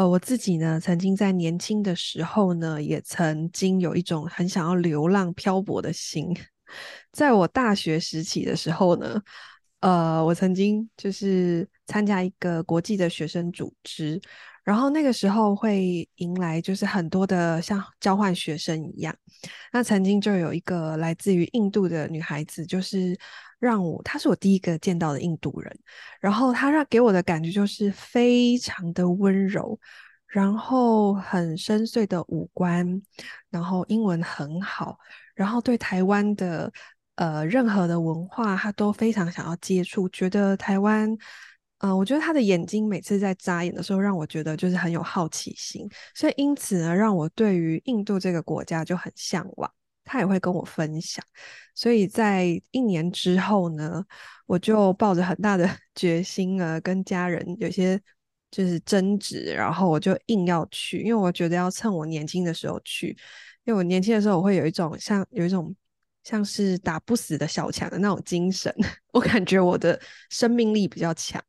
呃，我自己呢，曾经在年轻的时候呢，也曾经有一种很想要流浪漂泊的心。在我大学时期的时候呢，呃，我曾经就是参加一个国际的学生组织，然后那个时候会迎来就是很多的像交换学生一样。那曾经就有一个来自于印度的女孩子，就是。让我，他是我第一个见到的印度人，然后他让给我的感觉就是非常的温柔，然后很深邃的五官，然后英文很好，然后对台湾的呃任何的文化他都非常想要接触，觉得台湾，呃，我觉得他的眼睛每次在眨眼的时候，让我觉得就是很有好奇心，所以因此呢，让我对于印度这个国家就很向往。他也会跟我分享，所以在一年之后呢，我就抱着很大的 决心呢，跟家人有些就是争执，然后我就硬要去，因为我觉得要趁我年轻的时候去，因为我年轻的时候我会有一种像有一种像是打不死的小强的那种精神，我感觉我的生命力比较强。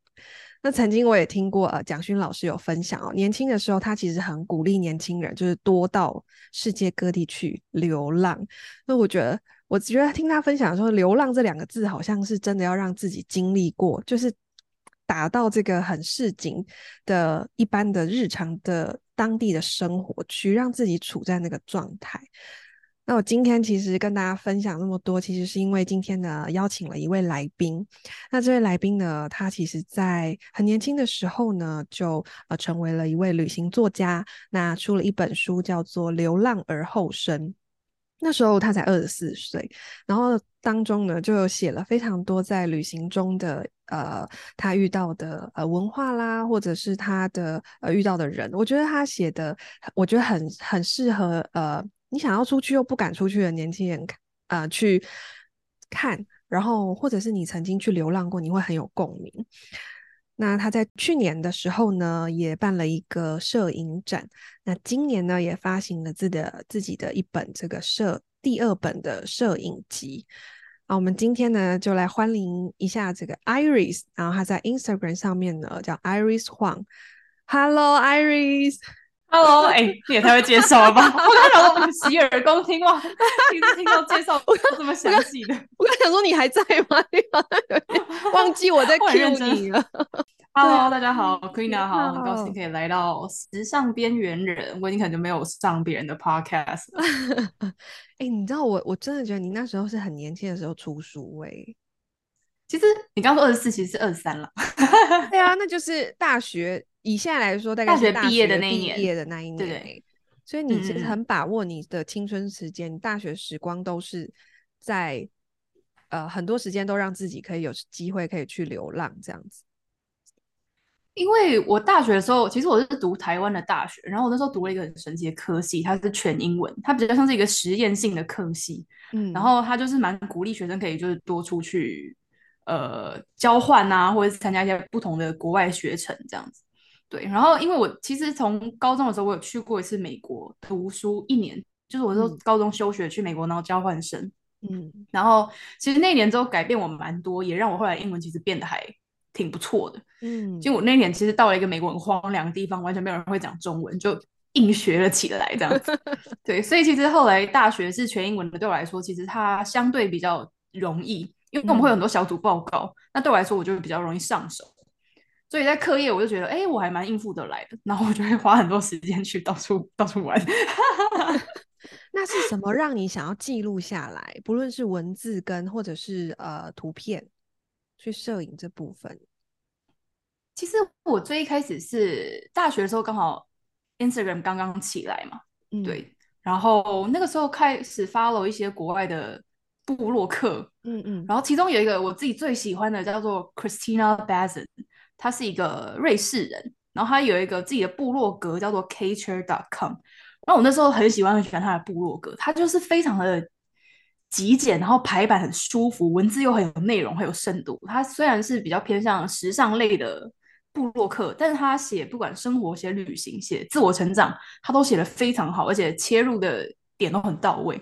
那曾经我也听过呃，蒋勋老师有分享哦，年轻的时候他其实很鼓励年轻人，就是多到世界各地去流浪。那我觉得，我觉得听他分享说，流浪这两个字好像是真的要让自己经历过，就是达到这个很市井的一般的日常的当地的生活去，让自己处在那个状态。那我今天其实跟大家分享那么多，其实是因为今天呢邀请了一位来宾。那这位来宾呢，他其实在很年轻的时候呢，就呃成为了一位旅行作家，那出了一本书叫做《流浪而后生》。那时候他才二十四岁，然后当中呢就有写了非常多在旅行中的呃他遇到的呃文化啦，或者是他的呃遇到的人。我觉得他写的，我觉得很很适合呃。你想要出去又不敢出去的年轻人，呃，去看，然后或者是你曾经去流浪过，你会很有共鸣。那他在去年的时候呢，也办了一个摄影展。那今年呢，也发行了自己的自己的一本这个摄第二本的摄影集。啊，我们今天呢，就来欢迎一下这个 Iris，然后他在 Instagram 上面呢叫 Iris Huang。Hello，Iris。Hello，哎、欸，你也太会介绍了吧！我刚想说洗耳恭听哇，听听到介绍我这么详细的。我刚想说你还在吗？忘记我在 cue 你了。Hello，大家好，Queen 好，很高兴可以来到时尚边缘人。我已经很久没有上别人的 podcast。哎、欸，你知道我我真的觉得你那时候是很年轻的时候出书哎、欸。其实你刚说二十四，其实是二十三了。对啊，那就是大学。以现在来说，大概是大学毕业的那一年，毕业的那一年，对，对，所以你其实很把握你的青春时间，嗯、大学时光都是在呃很多时间都让自己可以有机会可以去流浪这样子。因为我大学的时候，其实我是读台湾的大学，然后我那时候读了一个很神奇的科系，它是全英文，它比较像是一个实验性的科系，嗯，然后它就是蛮鼓励学生可以就是多出去呃交换啊，或者是参加一些不同的国外学程这样子。对，然后因为我其实从高中的时候，我有去过一次美国读书一年，就是我说高中休学去美国，然后交换生，嗯，然后其实那一年之后改变我蛮多，也让我后来英文其实变得还挺不错的，嗯，就我那一年其实到了一个美国很荒凉的地方，完全没有人会讲中文，就硬学了起来这样子，对，所以其实后来大学是全英文的，对我来说其实它相对比较容易，因为我们会有很多小组报告，嗯，那对我来说我就比较容易上手。所以在课业，我就觉得，哎、欸，我还蛮应付得来的。然后我就会花很多时间去到处到处玩。那是什么让你想要记录下来？不论是文字跟或者是呃图片，去摄影这部分。其实我最一开始是大学的时候，刚好 Instagram 刚刚起来嘛，嗯、对。然后那个时候开始 follow 一些国外的部落客，嗯嗯。然后其中有一个我自己最喜欢的，叫做 Christina Bazin。他是一个瑞士人，然后他有一个自己的部落格叫做 Kacher.com，然后我那时候很喜欢很喜欢他的部落格，他就是非常的极简，然后排版很舒服，文字又很有内容，很有深度。他虽然是比较偏向时尚类的部落客，但是他写不管生活、写旅行、写自我成长，他都写的非常好，而且切入的点都很到位。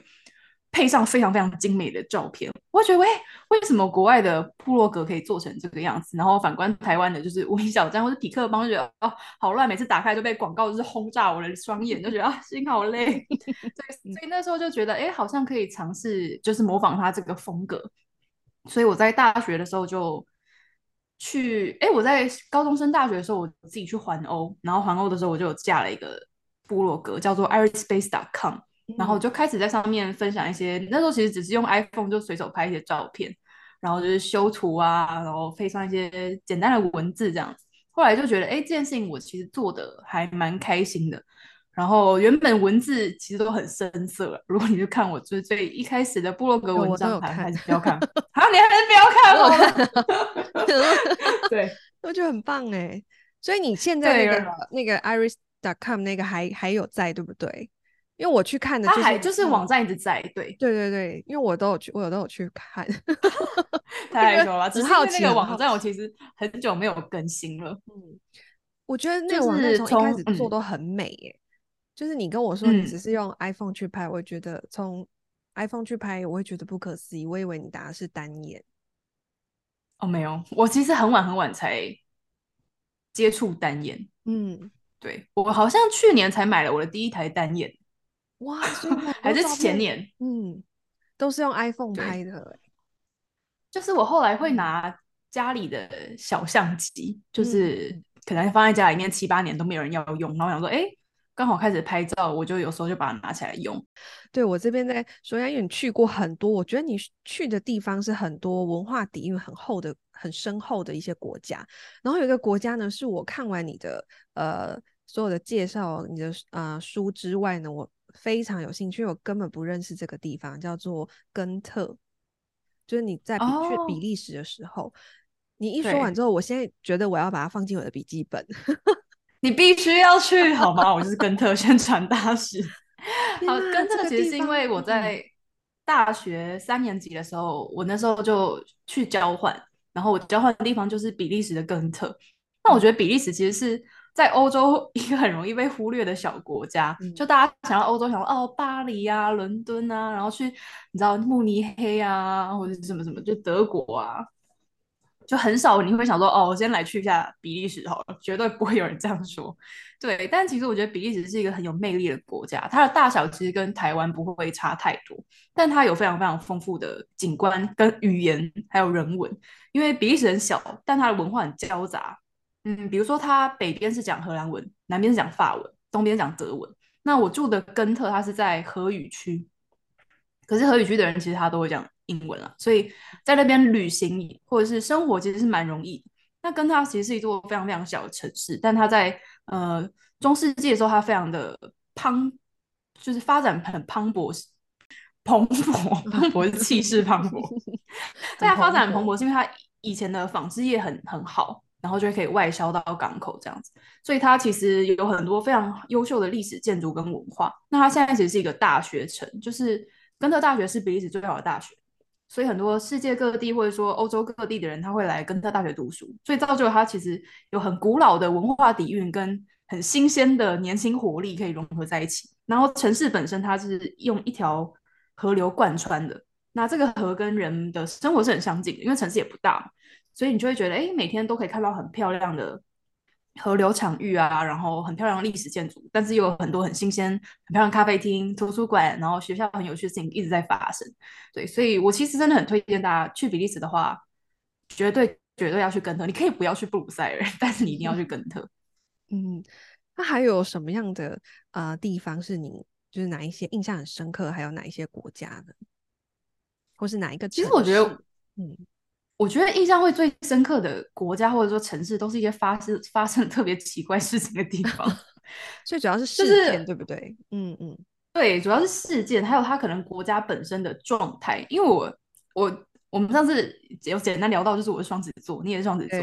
配上非常非常精美的照片，我觉得，喂，为什么国外的部落格可以做成这个样子？然后反观台湾的，就是无名小站或者匹克邦，就觉得哦，好乱，每次打开就被广告就是轰炸我的双眼，就觉得啊，心好累。对，所以那时候就觉得，哎，好像可以尝试，就是模仿他这个风格。所以我在大学的时候就去，哎，我在高中升大学的时候，我自己去环欧，然后环欧的时候我就有架了一个部落格，叫做 irispace.com。然后就开始在上面分享一些，那时候其实只是用 iPhone 就随手拍一些照片，然后就是修图啊，然后配上一些简单的文字这样子。后来就觉得，哎，这件事情我其实做的还蛮开心的。然后原本文字其实都很生涩，如果你去看我最最一开始的部落格文章，还还是不要看。好，你还是不要看好了。对，我觉得很棒哎。所以你现在那个那个 iris.com 那个还还有在，对不对？因为我去看的，就是，他还就是网站一直在，对对对对，因为我都有去，我有都有去看，太害羞了。只是那个网站，我其实很久没有更新了。嗯，我觉得那个网站从一开始做都很美耶。就是，嗯、就是你跟我说你只是用 iPhone 去拍，嗯、我觉得从 iPhone 去拍，我会觉得不可思议。我以为你打的是单眼。哦，没有，我其实很晚很晚才接触单眼。嗯，对，我好像去年才买了我的第一台单眼。哇，还是前年，嗯，都是用 iPhone 拍的。就是我后来会拿家里的小相机，就是可能放在家里面七八年都没有人要用，然后想说，哎，刚好开始拍照，我就有时候就把它拿起来用。对，我这边在说，因为你去过很多，我觉得你去的地方是很多文化底蕴很厚的、很深厚的一些国家。然后有一个国家呢，是我看完你的呃所有的介绍、你的呃书之外呢，我。非常有兴趣，我根本不认识这个地方，叫做根特。就是你在比去比利时的时候，oh, 你一说完之后，我现在觉得我要把它放进我的笔记本。你必须要去好吗？我就是根特宣 传大使。好，根特其实是因为我在大学三年级的时候，我那时候就去交换，然后我交换的地方就是比利时的根特。那我觉得比利时其实是。在欧洲 一个很容易被忽略的小国家，嗯、就大家想到欧洲，想到哦巴黎啊、伦敦啊，然后去你知道慕尼黑啊，或者是什么什么，就德国啊，就很少你会想说哦，我先来去一下比利时好了，绝对不会有人这样说。对，但其实我觉得比利时是一个很有魅力的国家，它的大小其实跟台湾不会差太多，但它有非常非常丰富的景观跟语言还有人文，因为比利时很小，但它的文化很交杂。嗯，比如说，它北边是讲荷兰文，南边是讲法文，东边讲德文。那我住的根特，它是在荷语区，可是荷语区的人其实他都会讲英文啊，所以在那边旅行或者是生活其实是蛮容易。那根特其实是一座非常非常小的城市，但它在呃中世纪的时候，它非常的磅，就是发展很磅礴，蓬勃蓬勃是气势磅礴。在它发展蓬勃，是因为它以前的纺织业很很好。然后就可以外销到港口这样子，所以它其实有很多非常优秀的历史建筑跟文化。那它现在其实是一个大学城，就是根特大学是比利时最好的大学，所以很多世界各地或者说欧洲各地的人他会来根特大学读书，所以造就它其实有很古老的文化底蕴跟很新鲜的年轻活力可以融合在一起。然后城市本身它是用一条河流贯穿的，那这个河跟人的生活是很相近的，因为城市也不大。所以你就会觉得，哎，每天都可以看到很漂亮的河流场域啊，然后很漂亮的历史建筑，但是又有很多很新鲜、很漂亮的咖啡厅、图书馆，然后学校很有趣的事情一直在发生。对，所以我其实真的很推荐大家去比利时的话，绝对绝对要去根特。你可以不要去布鲁塞尔，但是你一定要去根特。嗯，那还有什么样的呃地方是你就是哪一些印象很深刻？还有哪一些国家呢？或是哪一个？其实我觉得，嗯。我觉得印象会最深刻的国家或者说城市，都是一些发生发生特别奇怪事情的地方，所以主要是事件，就是、对不对？嗯嗯，对，主要是事件，还有它可能国家本身的状态。因为我我我们上次有简单聊到，就是我是双子座，你也是双子座。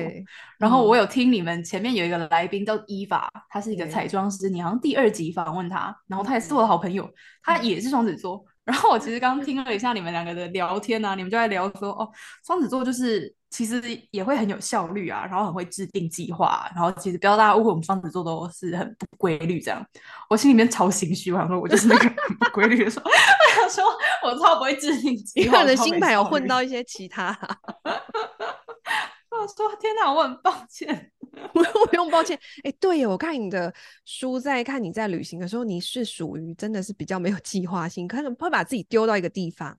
然后我有听你们前面有一个来宾叫伊法，他是一个彩妆师，你好像第二集访问他，然后他也是我的好朋友，他也是双子座。然后我其实刚刚听了一下你们两个的聊天啊，你们就在聊说哦，双子座就是其实也会很有效率啊，然后很会制定计划，然后其实不要大家误会我们双子座都是很不规律这样。我心里面超心虚，我想说我就是那个很不规律的时候，我想说我超不会制定计划。你的星盘有混到一些其他、啊。我说天哪，我很抱歉。不用不用，抱歉。哎、欸，对，我看你的书，在看你在旅行的时候，你是属于真的是比较没有计划性，可能会把自己丢到一个地方。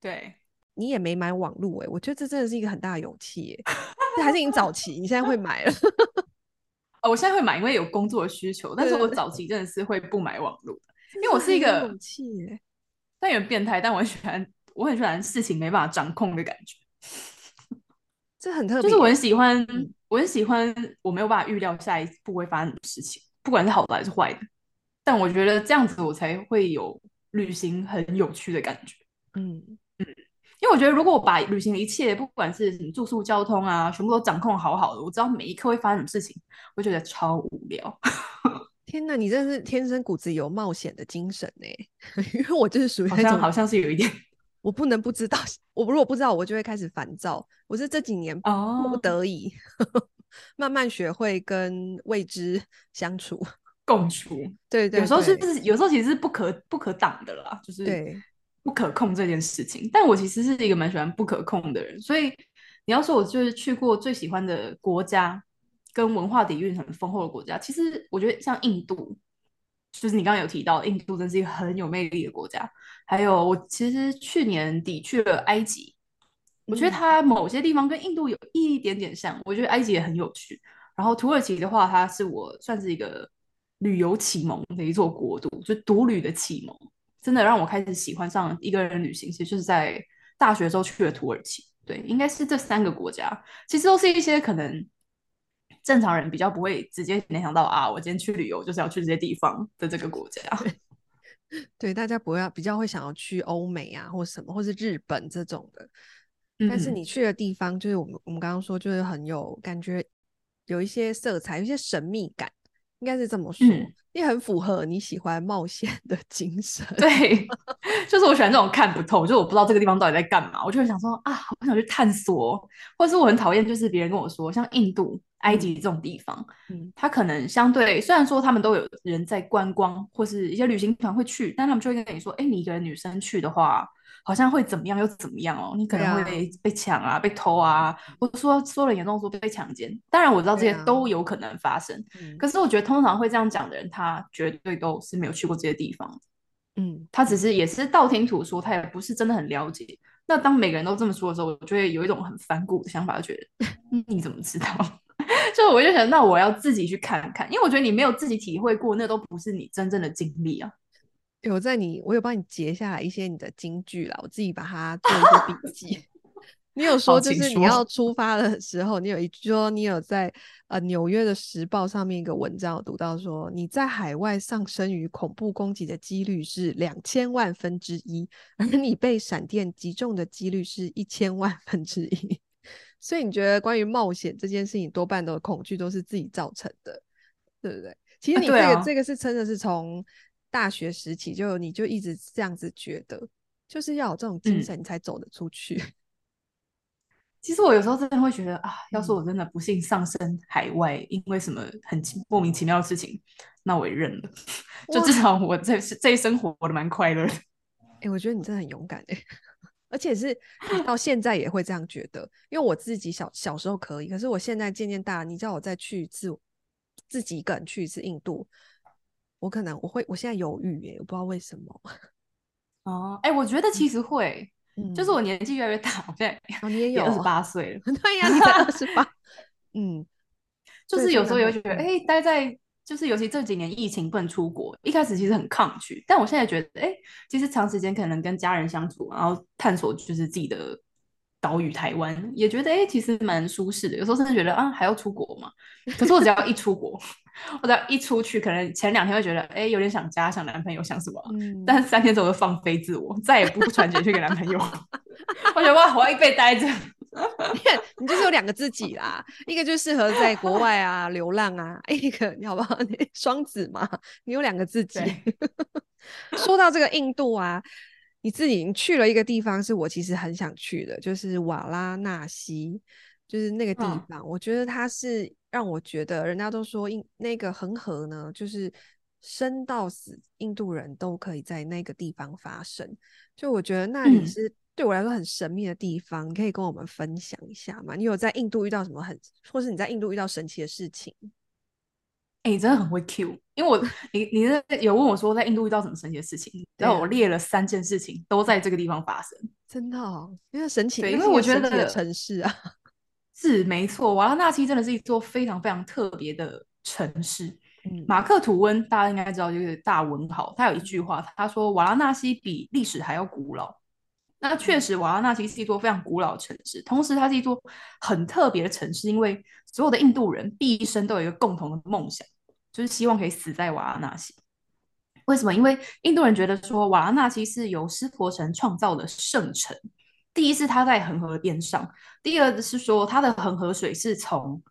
对，你也没买网路，哎，我觉得这真的是一个很大的勇气，哎，这还是你早期，你现在会买了？哦，我现在会买，因为有工作的需求。但是我早期真的是会不买网路，因为我是一个勇气，但有点变态，但我很喜欢，我很喜欢事情没办法掌控的感觉。这很特别，就是我很喜欢，嗯、我很喜欢，我没有办法预料下一步会发生什么事情，不管是好的还是坏的。但我觉得这样子我才会有旅行很有趣的感觉。嗯嗯，因为我觉得如果我把旅行的一切，不管是什么住宿、交通啊，全部都掌控好好的，我知道每一刻会发生什么事情，我觉得超无聊。天哪，你真是天生骨子有冒险的精神呢！因为我就是属于那种好像，好像是有一点。我不能不知道，我如果不知道，我就会开始烦躁。我是这几年迫不得已，oh. 慢慢学会跟未知相处、共处。对，对对，有时候是不是有时候其实是不可不可挡的啦，就是不可控这件事情。但我其实是一个蛮喜欢不可控的人，所以你要说我就是去过最喜欢的国家，跟文化底蕴很丰厚的国家，其实我觉得像印度。就是你刚刚有提到，印度真是一个很有魅力的国家。还有，我其实去年底去了埃及，我觉得它某些地方跟印度有一点点像。我觉得埃及也很有趣。然后土耳其的话，它是我算是一个旅游启蒙的一座国度，就独旅的启蒙，真的让我开始喜欢上一个人旅行。其实就是在大学时候去了土耳其，对，应该是这三个国家，其实都是一些可能。正常人比较不会直接联想到啊，我今天去旅游就是要去这些地方的这个国家。对，大家不要比较会想要去欧美啊，或什么，或是日本这种的。但是你去的地方，就是我们我们刚刚说，就是很有感觉，有一些色彩，有一些神秘感。应该是这么说，也、嗯、很符合你喜欢冒险的 精神。对，就是我喜欢这种看不透，就是我不知道这个地方到底在干嘛，我就会想说啊，我想去探索，或者是我很讨厌，就是别人跟我说，像印度、埃及这种地方，嗯，它可能相对虽然说他们都有人在观光，或是一些旅行团会去，但他们就会跟你说，哎，你一个人女生去的话。好像会怎么样又怎么样哦？你可能会被被抢啊，被偷啊，或者说说了严重说被强奸。当然我知道这些都有可能发生，可是我觉得通常会这样讲的人，他绝对都是没有去过这些地方。嗯，他只是也是道听途说，他也不是真的很了解。那当每个人都这么说的时候，我就会有一种很反骨的想法，就觉得你怎么知道？就我就想，那我要自己去看看，因为我觉得你没有自己体会过，那都不是你真正的经历啊。有在你，我有帮你截下来一些你的金句啦，我自己把它做一个笔记。你有说，就是你要出发的时候，你有一句说，你有在呃纽约的时报上面一个文章读到说，你在海外上升于恐怖攻击的几率是两千万分之一，而你被闪电击中的几率是一千万分之一。所以你觉得关于冒险这件事情，多半的恐惧都是自己造成的，对不对？其实你这个、啊啊、这个是真的是从。大学时期就你就一直这样子觉得，就是要有这种精神，你才走得出去。嗯。其实我有时候真的会觉得啊，要是我真的不幸丧生海外，因为什么很莫名其妙的事情，那我也认了。就至少我这这一生活活得蛮快乐的。哎、欸，我觉得你真的很勇敢哎，而且是到现在也会这样觉得。因为我自己小小时候可以，可是我现在渐渐大，你叫我再去一次，自己一个人去一次印度。我可能我会，我现在犹豫耶，我不知道为什么。哦，哎，我觉得其实会，嗯、就是我年纪越来越大，我现在哦，你也有二十八岁了，对呀，你才二十八，嗯，就是有时候有觉得，哎，待在就是尤其这几年疫情不能出国，一开始其实很抗拒，但我现在觉得，哎，其实长时间可能跟家人相处，然后探索就是自己的岛屿台湾，也觉得哎，其实蛮舒适的。有时候甚至觉得啊，还要出国嘛？可是我只要一出国，我只要一出去，可能前两天会觉得哎，有点想家，想男朋友，想什么？嗯、但是三天之后就放飞自我，再也不传简讯给男朋友。我觉得哇，我要一辈待着。你就是有两个自己啦，一个就适合在国外啊流浪啊，一个你好不好？你双子嘛，你有两个自己。说到这个印度啊。你自己去了一个地方，是我其实很想去的，就是瓦拉纳西，就是那个地方。嗯、我觉得它是让我觉得，人家都说印那个恒河呢，就是生到死，印度人都可以在那个地方发生。就我觉得那里是对我来说很神秘的地方，嗯、你可以跟我们分享一下吗？你有在印度遇到什么很，或是你在印度遇到神奇的事情？哎、欸，真的很会 Q，因为我你你有问我说在印度遇到什么神奇的事情，然后我列了三件事情都在这个地方发生，真的，哦，因为神奇，对，因为我觉得城市啊，是没错，瓦拉纳西真的是一座非常非常特别的城市。嗯，马克吐温大家应该知道，就是大文豪，他有一句话，他说瓦拉纳西比历史还要古老。那确实，瓦拉纳西是一座非常古老的城市，同时它是一座很特别的城市，因为所有的印度人毕生都有一个共同的梦想，就是希望可以死在瓦拉纳西。为什么？因为印度人觉得说瓦拉纳西是由湿婆城创造的圣城。第一是它在恒河边上，第二是说它的恒河水是从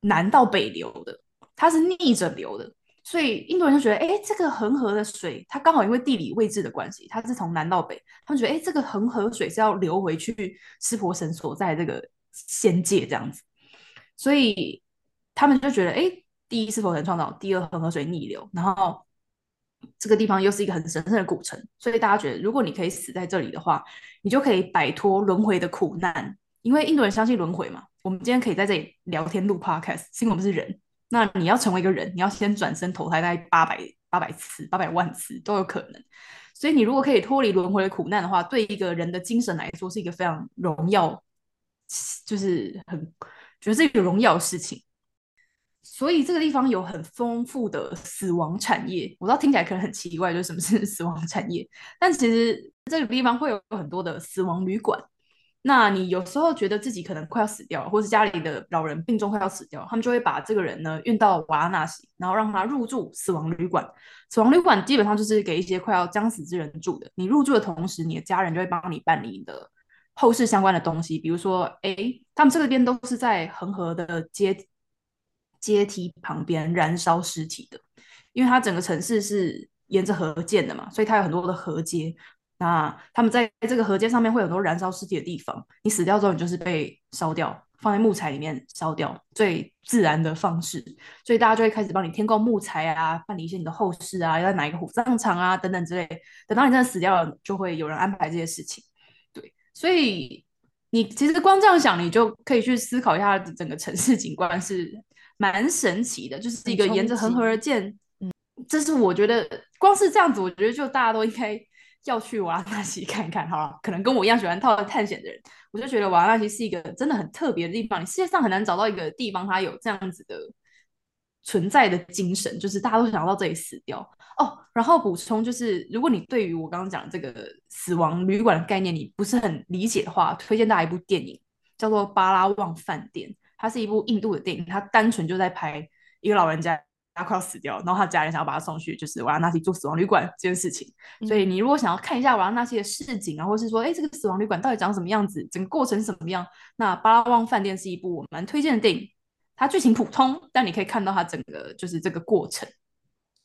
南到北流的，它是逆着流的。所以印度人就觉得，哎，这个恒河的水，它刚好因为地理位置的关系，它是从南到北，他们觉得，哎，这个恒河水是要流回去湿婆神所在这个仙界这样子，所以他们就觉得，哎，第一湿婆神创造，第二恒河水逆流，然后这个地方又是一个很神圣的古城，所以大家觉得，如果你可以死在这里的话，你就可以摆脱轮回的苦难，因为印度人相信轮回嘛。我们今天可以在这里聊天录 podcast，是因为我们是人。那你要成为一个人，你要先转生投胎大概八百八百次、八百万次都有可能。所以你如果可以脱离轮回的苦难的话，对一个人的精神来说是一个非常荣耀，就是很觉得是一个荣耀的事情。所以这个地方有很丰富的死亡产业。我知道听起来可能很奇怪，就是什么是 死亡产业？但其实这个地方会有很多的死亡旅馆。那你有时候觉得自己可能快要死掉，或是家里的老人病重快要死掉，他们就会把这个人呢运到瓦拉纳西，然后让他入住死亡旅馆。死亡旅馆基本上就是给一些快要将死之人住的。你入住的同时，你的家人就会帮你办理你的后事相关的东西，比如说，哎，他们这边都是在恒河的阶阶梯旁边燃烧尸体的，因为它整个城市是沿着河建的嘛，所以它有很多的河阶。那他们在这个河街上面会有很多燃烧尸体的地方，你死掉之后，你就是被烧掉，放在木材里面烧掉，最自然的方式。所以大家就会开始帮你添购木材啊，办理一些你的后事啊，要在哪一个火葬场啊等等之类。等到你真的死掉了，就会有人安排这些事情。对，所以你其实光这样想，你就可以去思考一下整个城市景观是蛮神奇的，就是一个沿着恒河而建。嗯，这是我觉得光是这样子，我觉得就大家都应该。要去瓦拉纳西看看，好了，可能跟我一样喜欢套探险的人，我就觉得瓦拉纳西是一个真的很特别的地方。你世界上很难找到一个地方，它有这样子的存在的精神，就是大家都想要到这里死掉哦。然后补充就是，如果你对于我刚刚讲这个死亡旅馆的概念你不是很理解的话，推荐大家一部电影，叫做《巴拉望饭店》，它是一部印度的电影，它单纯就在拍一个老人家。他快要死掉，然后他家人想要把他送去，就是瓦拉纳西住死亡旅馆这件事情。嗯、所以你如果想要看一下瓦拉纳西的市景啊，或是说，哎，这个死亡旅馆到底长什么样子，整个过程是什么样？那巴拉望饭店是一部我蛮推荐的电影。它剧情普通，但你可以看到它整个就是这个过程。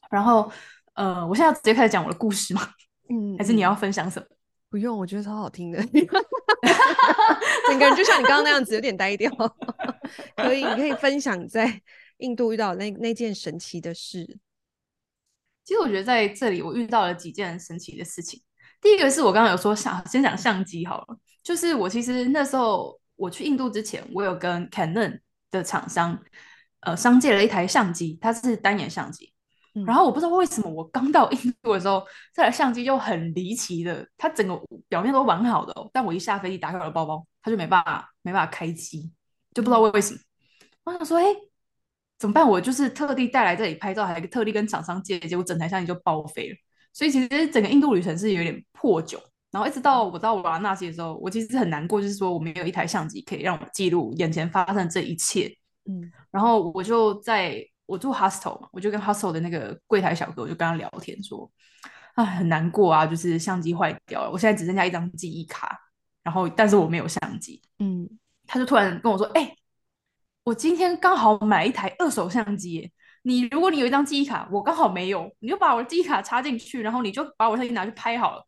然后，呃，我现在要直接开始讲我的故事吗？嗯，还是你要分享什么？不用，我觉得超好听的。整个人就像你刚刚那样子，有点呆掉。可以，你可以分享在。印度遇到那那件神奇的事，其实我觉得在这里我遇到了几件神奇的事情。第一个是我刚刚有说想先讲相机好了，就是我其实那时候我去印度之前，我有跟 Canon 的厂商呃商借了一台相机，它是单眼相机。嗯、然后我不知道为什么我刚到印度的时候，这台相机就很离奇的，它整个表面都完好的，哦，但我一下飞机打开我的包包，它就没办法没办法开机，就不知道为为什么。我想说，哎。怎么办？我就是特地带来这里拍照，还特地跟厂商借，结果整台相机就报废了。所以其实整个印度旅程是有点破旧，然后一直到我到瓦拉纳西的时候，我其实很难过，就是说我没有一台相机可以让我记录眼前发生这一切。嗯，然后我就在我住 hostel 嘛，我就跟 hostel 的那个柜台小哥，我就跟他聊天说，哎，很难过啊，就是相机坏掉了，我现在只剩下一张记忆卡，然后但是我没有相机。嗯，他就突然跟我说，哎、欸，我今天刚好买一台二手相机，你如果你有一张记忆卡，我刚好没有，你就把我的记忆卡插进去，然后你就把我相机拿去拍好了。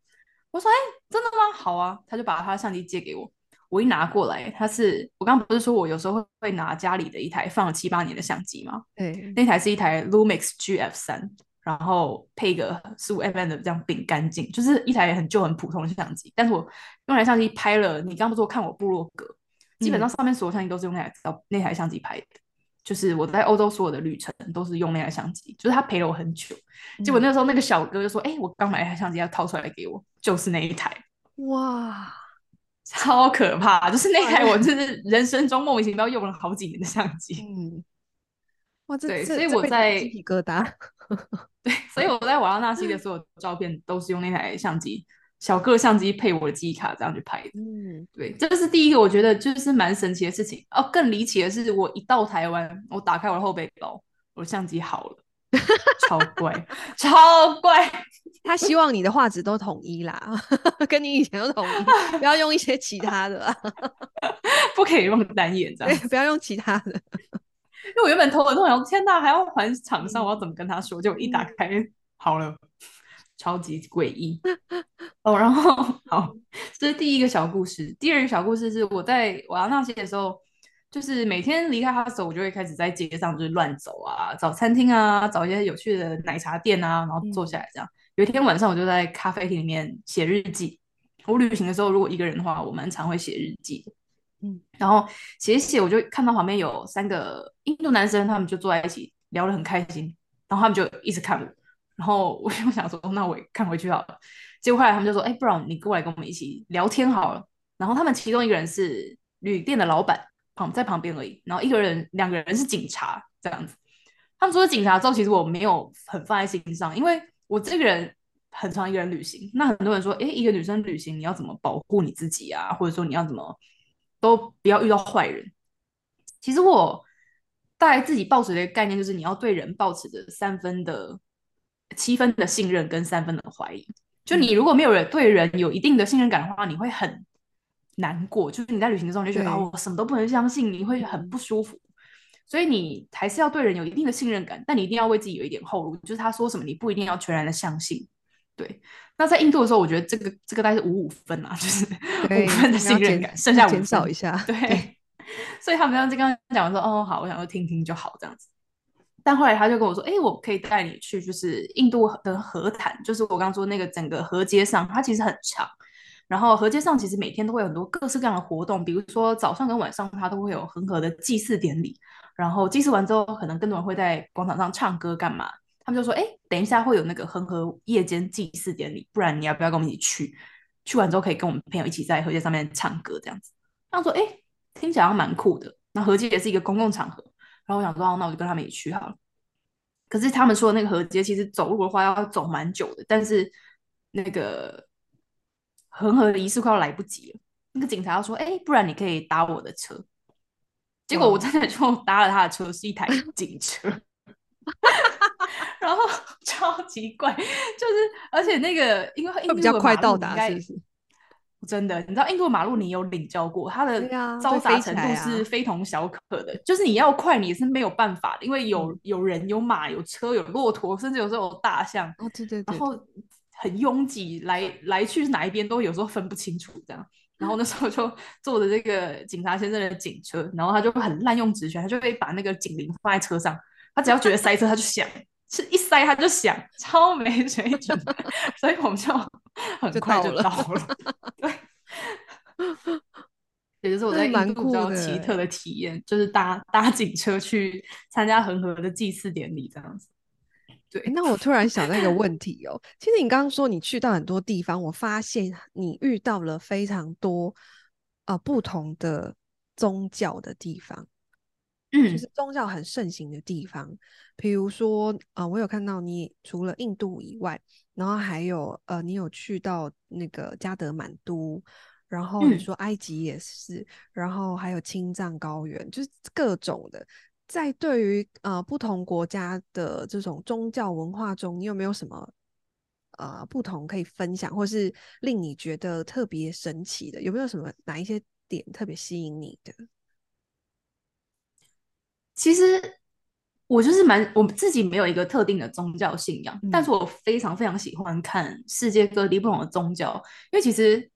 我说：“哎、欸，真的吗？好啊。”他就把他的相机借给我。我一拿过来，他是我刚刚不是说我有时候会会拿家里的一台放了七八年的相机吗？对，那台是一台 Lumix GF 三，然后配一个十五 mm 的这样饼干镜，就是一台很旧很普通的相机。但是我用来相机拍了，你刚刚不是说看我部落格，基本上上面所有相机都是用那台照那台相机拍的。就是我在欧洲所有的旅程都是用那台相机，就是他陪了我很久。结果那个时候那个小哥就说：“哎、欸，我刚买一台相机，要掏出来给我，就是那一台。”哇，超可怕！就是那台我就是人生中莫名其妙用了好几年的相机。嗯，哇，这对，所以我在鸡皮疙瘩。对，所以我在瓦拉纳西的所有照片都是用那台相机。小个相机配我的记忆卡，这样去拍的。嗯，对，这是第一个，我觉得就是蛮神奇的事情。哦，更离奇的是，我一到台湾，我打开我的后背包，我的相机好了，超怪，超怪。他希望你的画质都统一啦，跟你以前都统一，不要用一些其他的啦，不可以用单眼这样，不要用其他的。因为我原本头很痛，然后天呐，还要还厂商，我要怎么跟他说？结果一打开，好了。超级诡异 哦，然后 好，这是第一个小故事。第二个小故事是我在瓦拉纳西的时候，就是每天离开哈斯，我就会开始在街上就是乱走啊，找餐厅啊，找一些有趣的奶茶店啊，然后坐下来这样。嗯、有一天晚上，我就在咖啡厅里面写日记。我旅行的时候，如果一个人的话，我蛮常会写日记的。嗯，然后写写，我就看到旁边有三个印度男生，他们就坐在一起聊得很开心，然后他们就一直看我。然后我就想说，那我看回去好了。结果后来他们就说：“哎，不然你过来跟我们一起聊天好了。”然后他们其中一个人是旅店的老板，旁在旁边而已。然后一个人、两个人是警察，这样子。他们说警察之后，其实我没有很放在心上，因为我这个人很常一个人旅行。那很多人说：“哎，一个女生旅行，你要怎么保护你自己啊？或者说你要怎么都不要遇到坏人？”其实我大概自己抱持的一个概念就是，你要对人抱持着三分的。七分的信任跟三分的怀疑，就你如果没有人对人有一定的信任感的话，你会很难过。就是你在旅行的时候，你就觉得哦，我什么都不能相信，你会很不舒服。所以你还是要对人有一定的信任感，但你一定要为自己有一点后路，就是他说什么，你不一定要全然的相信。对。那在印度的时候，我觉得这个这个大概是五五分啊，就是五分的信任感，剩下减少一下。对。对 所以他们刚刚讲说，哦，好，我想说听听就好，这样子。但后来他就跟我说：“哎、欸，我可以带你去，就是印度的河滩，就是我刚刚说那个整个河街上，它其实很长。然后河街上其实每天都会有很多各式各样的活动，比如说早上跟晚上，它都会有恒河的祭祀典礼。然后祭祀完之后，可能更多人会在广场上唱歌干嘛？他们就说：哎、等一下会有那个恒河夜间祭祀典礼，不然你要不要跟我们一起去？去完之后可以跟我们朋友一起在河街上面唱歌这样子。他说：哎、听起来蛮酷的。那河街也是一个公共场合。”然后我想说，那我就跟他们一起去好了。可是他们说的那个河街，其实走路的话要走蛮久的。但是那个恒河的仪式快要来不及了，那个警察要说：“哎，不然你可以搭我的车。”结果我真的就搭了他的车，是一台 警车。然后超级怪，就是而且那个因为比较快到达，是不是？真的，你知道印度马路你有领教过，它的嘈杂程度是非同小可的。啊、就是你要快，你是没有办法的，因为有有人、有马、有车、有骆驼，甚至有时候有大象。哦，对对对。然后很拥挤，来来去是哪一边都有时候分不清楚这样。然后那时候就 坐着这个警察先生的警车，然后他就很滥用职权，他就会把那个警铃放在车上，他只要觉得塞车他就响，是一塞他就响，超没水准。所以我们就很快就到了。对也就是我在印度比较奇特的体验，就是搭搭警车去参加恒河的祭祀典礼这样子。对，那我突然想到一个问题哦，其实你刚刚说你去到很多地方，我发现你遇到了非常多啊、呃、不同的宗教的地方。嗯，就是宗教很盛行的地方。比如说，呃，我有看到你除了印度以外，然后还有呃，你有去到那个加德满都，然后你说埃及也是，嗯、然后还有青藏高原，就是各种的。在对于呃不同国家的这种宗教文化中，你有没有什么呃不同可以分享，或是令你觉得特别神奇的？有没有什么哪一些点特别吸引你的？其实我就是蛮我自己没有一个特定的宗教信仰，嗯，但是我非常非常喜欢看世界各地不同的宗教，因为其实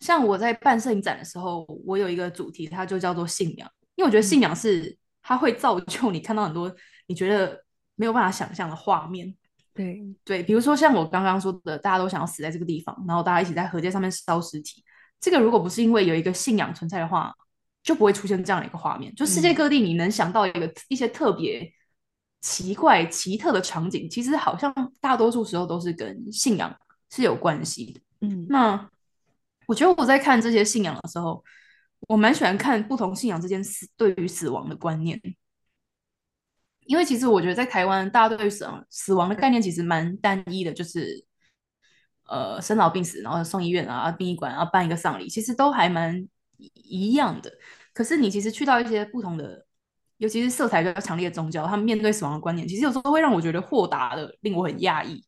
像我在办摄影展的时候，我有一个主题，它就叫做信仰，因为我觉得信仰是。嗯它会造就你看到很多你觉得没有办法想象的画面，对。对，比如说像我刚刚说的，大家都想要死在这个地方，然后大家一起在河街上面烧尸体。这个如果不是因为有一个信仰存在的话，就不会出现这样的一个画面。就世界各地你能想到一个、嗯、一些特别奇怪奇特的场景，其实好像大多数时候都是跟信仰是有关系的。嗯，那我觉得我在看这些信仰的时候。我蛮喜欢看不同信仰之间死对于死亡的观念，因为其实我觉得在台湾，大家对于死亡死亡的概念其实蛮单一的，就是呃生老病死，然后送医院啊、殡仪馆啊办一个丧礼，其实都还蛮一样的。可是你其实去到一些不同的，尤其是色彩比较强烈的宗教，他们面对死亡的观念，其实有时候会让我觉得豁达的，令我很讶异。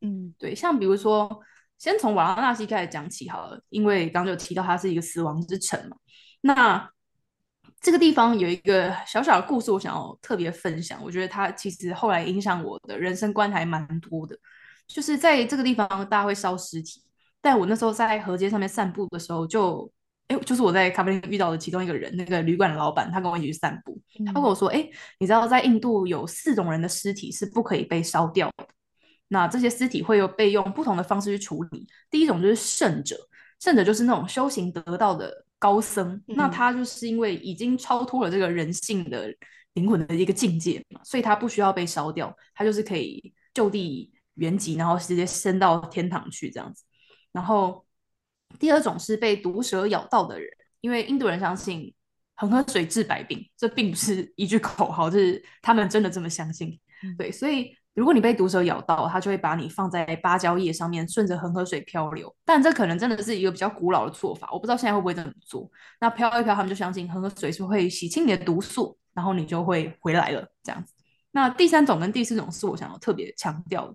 嗯，对，像比如说。先从瓦拉纳西开始讲起好了，因为刚刚就提到它是一个死亡之城嘛。那这个地方有一个小小的故事，我想要特别分享。我觉得它其实后来影响我的人生观还蛮多的。就是在这个地方，大家会烧尸体，但我那时候在河街上面散步的时候就，就哎，就是我在咖啡厅遇到的其中一个人，那个旅馆的老板，他跟我一起去散步，他跟我说：“哎，你知道在印度有四种人的尸体是不可以被烧掉的。”那这些尸体会有被用不同的方式去处理。第一种就是圣者，圣者就是那种修行得到的高僧，嗯、那他就是因为已经超脱了这个人性的灵魂的一个境界嘛，所以他不需要被烧掉，他就是可以就地原籍，然后直接升到天堂去这样子。然后第二种是被毒蛇咬到的人，因为印度人相信恒河水治百病，这并不是一句口号，就是他们真的这么相信。嗯、对，所以。如果你被毒蛇咬到，它就会把你放在芭蕉叶上面，顺着恒河水漂流。但这可能真的是一个比较古老的做法，我不知道现在会不会这么做。那漂一漂，他们就相信恒河水是会洗清你的毒素，然后你就会回来了。这样子。那第三种跟第四种是我想要特别强调的。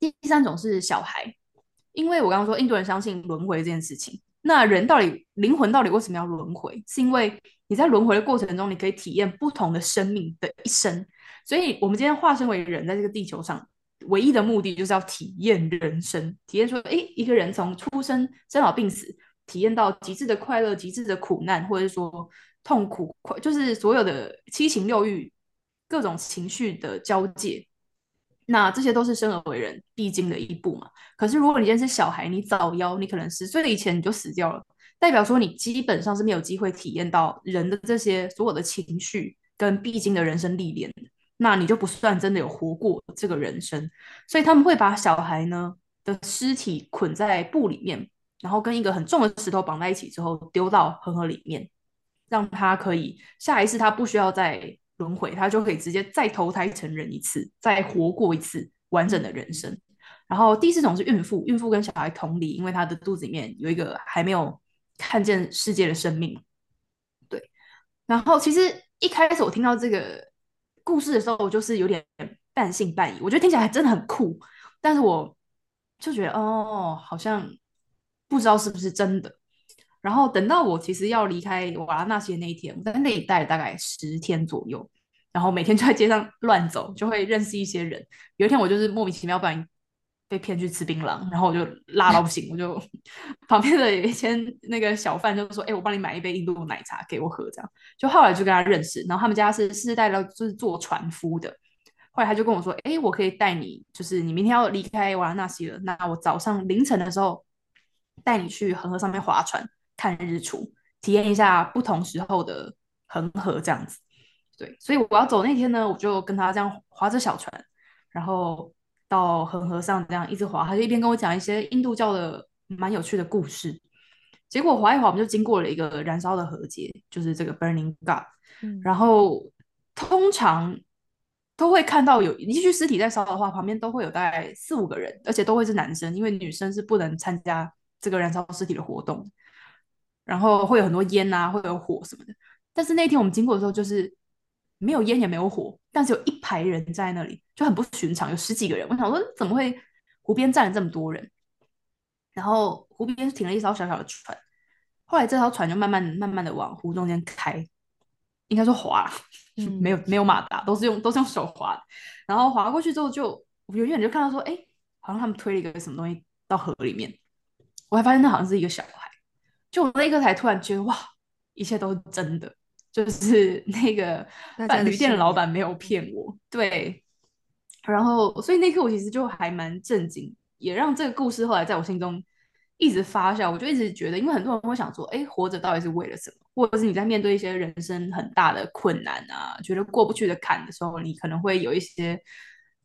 第三种是小孩，因为我刚刚说印度人相信轮回这件事情。那人到底灵魂到底为什么要轮回？是因为你在轮回的过程中，你可以体验不同的生命的一生。所以，我们今天化身为人，在这个地球上，唯一的目的就是要体验人生，体验说，哎，一个人从出生、生老病死，体验到极致的快乐、极致的苦难，或者是说痛苦、快，就是所有的七情六欲、各种情绪的交界。那这些都是生而为人必经的一步嘛。可是，如果你今天是小孩，你早夭，你可能十岁以前你就死掉了，代表说你基本上是没有机会体验到人的这些所有的情绪跟必经的人生历练。那你就不算真的有活过这个人生，所以他们会把小孩呢的尸体捆在布里面，然后跟一个很重的石头绑在一起之后丢到恒河里面，让他可以下一次他不需要再轮回，他就可以直接再投胎成人一次，再活过一次完整的人生。然后第四种是孕妇，孕妇跟小孩同理，因为他的肚子里面有一个还没有看见世界的生命。对，然后其实一开始我听到这个。故事的时候，我就是有点半信半疑，我觉得听起来真的很酷，但是我就觉得哦，好像不知道是不是真的。然后等到我其实要离开瓦拉纳西的那一天，我在那里待了大概十天左右，然后每天就在街上乱走，就会认识一些人。有一天我就是莫名其妙，不然。被骗去吃槟榔，然后我就辣到不行，我就 旁边的有一些那个小贩就说：“哎、我帮你买一杯印度奶茶给我喝。”这样，就后来就跟他认识，然后他们家是世世代代就是做船夫的。后来他就跟我说：“哎、我可以带你，就是你明天要离开瓦拉纳西了，那我早上凌晨的时候带你去恒河上面划船看日出，体验一下不同时候的恒河这样子。”对，所以我要走那天呢，我就跟他这样划着小船，然后。到恒河上这样一直划，他就一边跟我讲一些印度教的蛮有趣的故事。结果划一划，我们就经过了一个燃烧的河街，就是这个 Burning God。嗯，然后通常都会看到有一具尸体在烧的话，旁边都会有大概四五个人，而且都会是男生，因为女生是不能参加这个燃烧尸体的活动。然后会有很多烟啊，会有火什么的。但是那天我们经过的时候，就是没有烟也没有火，但是有一排人在那里，就很不寻常，有十几个人。我想说，怎么会湖边站了这么多人？然后湖边停了一艘小小的船，后来这艘船就慢慢慢慢的往湖中间开，应该说划，嗯、没有没有马达，都是用都是用手划的。然后划过去之后就，就远远就看到说，哎，好像他们推了一个什么东西到河里面。我还发现那好像是一个小孩，就我那一刻才突然觉得哇，一切都是真的，就是那个旅店的老板没有骗我。对，然后所以那一刻我其实就还蛮震惊。也让这个故事后来在我心中一直发酵，我就一直觉得，因为很多人会想说，哎，活着到底是为了什么？或者是你在面对一些人生很大的困难啊，觉得过不去的坎的时候，你可能会有一些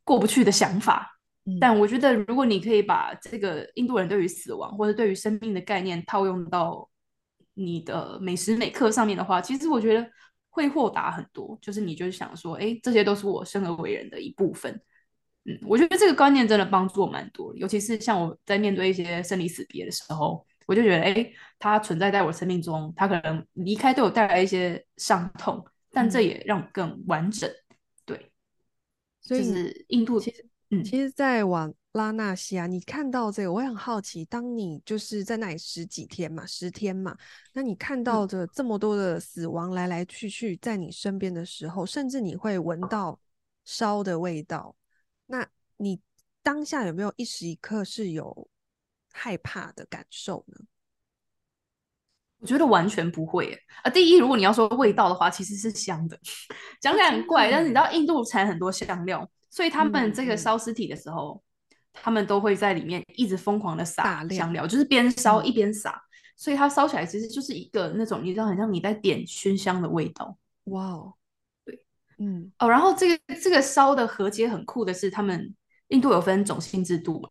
过不去的想法。嗯。但我觉得，如果你可以把这个印度人对于死亡或者对于生命的概念套用到你的每时每刻上面的话，其实我觉得会豁达很多。就是你就是想说，哎，这些都是我生而为人的一部分。嗯，我觉得这个观念真的帮助我蛮多，尤其是像我在面对一些生离死别的时候，我就觉得，哎，它存在在我生命中，它可能离开对我带来一些伤痛，但这也让我更完整。对，所以是印度，其实，嗯，其实，在瓦拉纳西啊，你看到这个，我也很好奇，当你就是在那里十几天嘛，十天嘛，那你看到的这么多的死亡来来去去在你身边的时候，甚至你会闻到烧的味道。那你当下有没有一时一刻是有害怕的感受呢？我觉得完全不会啊。第一，如果你要说味道的话，其实是香的，讲起来很怪，但是你知道印度产很多香料，所以他们这个烧尸体的时候，嗯，他们都会在里面一直疯狂的撒香料，就是边烧一边撒，所以它烧起来其实就是一个那种你知道很像你在点熏香的味道。哇哦！对嗯哦，然后这个这个烧的河街很酷的是，他们印度有分种姓制度嘛，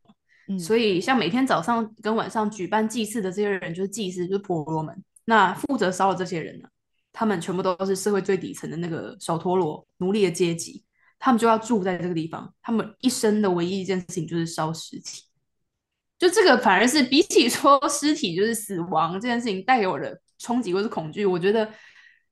嗯，所以像每天早上跟晚上举办祭祀的这些人就是祭司，就是婆罗门。那负责烧的这些人呢，他们全部都是社会最底层的那个小陀罗奴隶的阶级，他们就要住在这个地方，他们一生的唯一一件事情就是烧尸体。就这个反而是比起说尸体就是死亡这件事情带给我的冲击或是恐惧，我觉得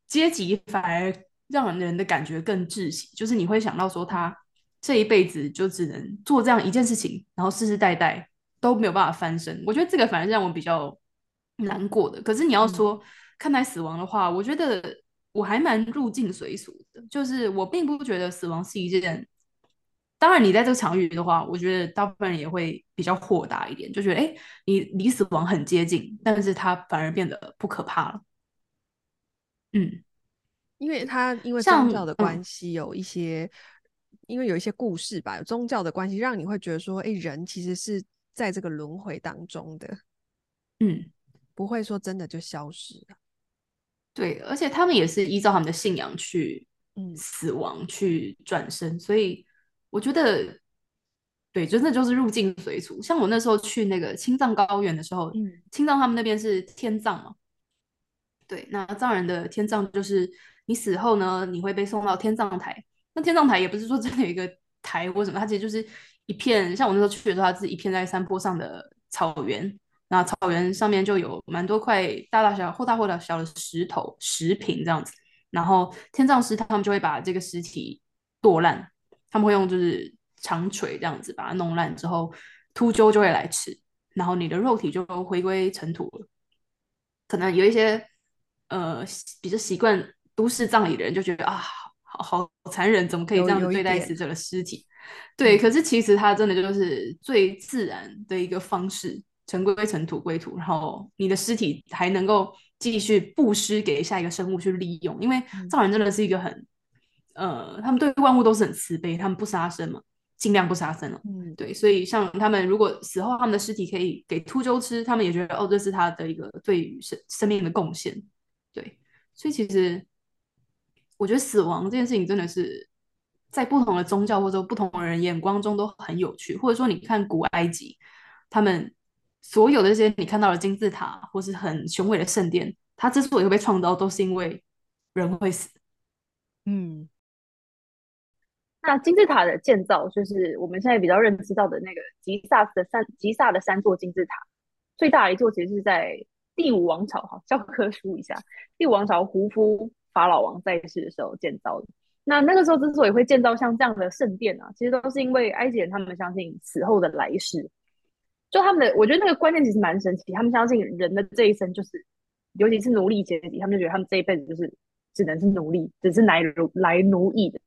阶级反而。让人的感觉更窒息，就是你会想到说他这一辈子就只能做这样一件事情，然后世世代代都没有办法翻身。我觉得这个反而让我比较难过的。可是你要说、嗯、看待死亡的话，我觉得我还蛮入境随俗的，就是我并不觉得死亡是一件。当然，你在这个场域的话，我觉得大部分人也会比较豁达一点，就觉得哎，你离死亡很接近，但是它反而变得不可怕了。嗯。因为他因为宗教的关系，有一些、嗯，因为有一些故事吧，有宗教的关系，让你会觉得说，哎，人其实是在这个轮回当中的，嗯，不会说真的就消失了。对，而且他们也是依照他们的信仰去，嗯，死亡去转生，所以我觉得，对，真的就是入境随俗。像我那时候去那个青藏高原的时候，嗯，青藏他们那边是天葬嘛，对，那藏人的天葬就是。你死后呢，你会被送到天葬台。那天葬台也不是说真的有一个台或什么，它其实就是一片，像我那时候去的时候，它是一片在山坡上的草原。那草原上面就有蛮多块大大小小、或大或小的石头、石坪这样子。然后天葬师他们就会把这个尸体剁烂，他们会用就是长锤这样子把它弄烂之后，秃鹫就会来吃，然后你的肉体就回归尘土了。可能有一些呃比较习惯。都市葬礼的人就觉得啊，好好残忍，怎么可以这样对待死者的尸体？对，可是其实它真的就是最自然的一个方式，尘归尘，土归土，然后你的尸体还能够继续布施给下一个生物去利用，因为造人真的是一个很，呃，他们对万物都是很慈悲，他们不杀生嘛，尽量不杀生了。嗯，对，所以像他们如果死后他们的尸体可以给秃鹫吃，他们也觉得哦，这是他的一个对于生生命的贡献。对，所以其实。我觉得死亡这件事情真的是在不同的宗教或者不同的人眼光中都很有趣，或者说你看古埃及，他们所有的这些你看到的金字塔或是很雄伟的圣殿，它之所以会被创造，都是因为人会死。嗯，那金字塔的建造，就是我们现在比较认知到的那个吉萨的三吉萨的三座金字塔，最大的一座其实是在第五王朝哈，教科书一下，第五王朝胡夫法老王在世的时候建造的。那那个时候之所以会建造像这样的圣殿啊，其实都是因为埃及人他们相信死后的来世。就他们的，我觉得那个观念其实蛮神奇。他们相信人的这一生就是，尤其是奴隶阶级，他们就觉得他们这一辈子就是只能是奴隶，只是来奴来奴役的。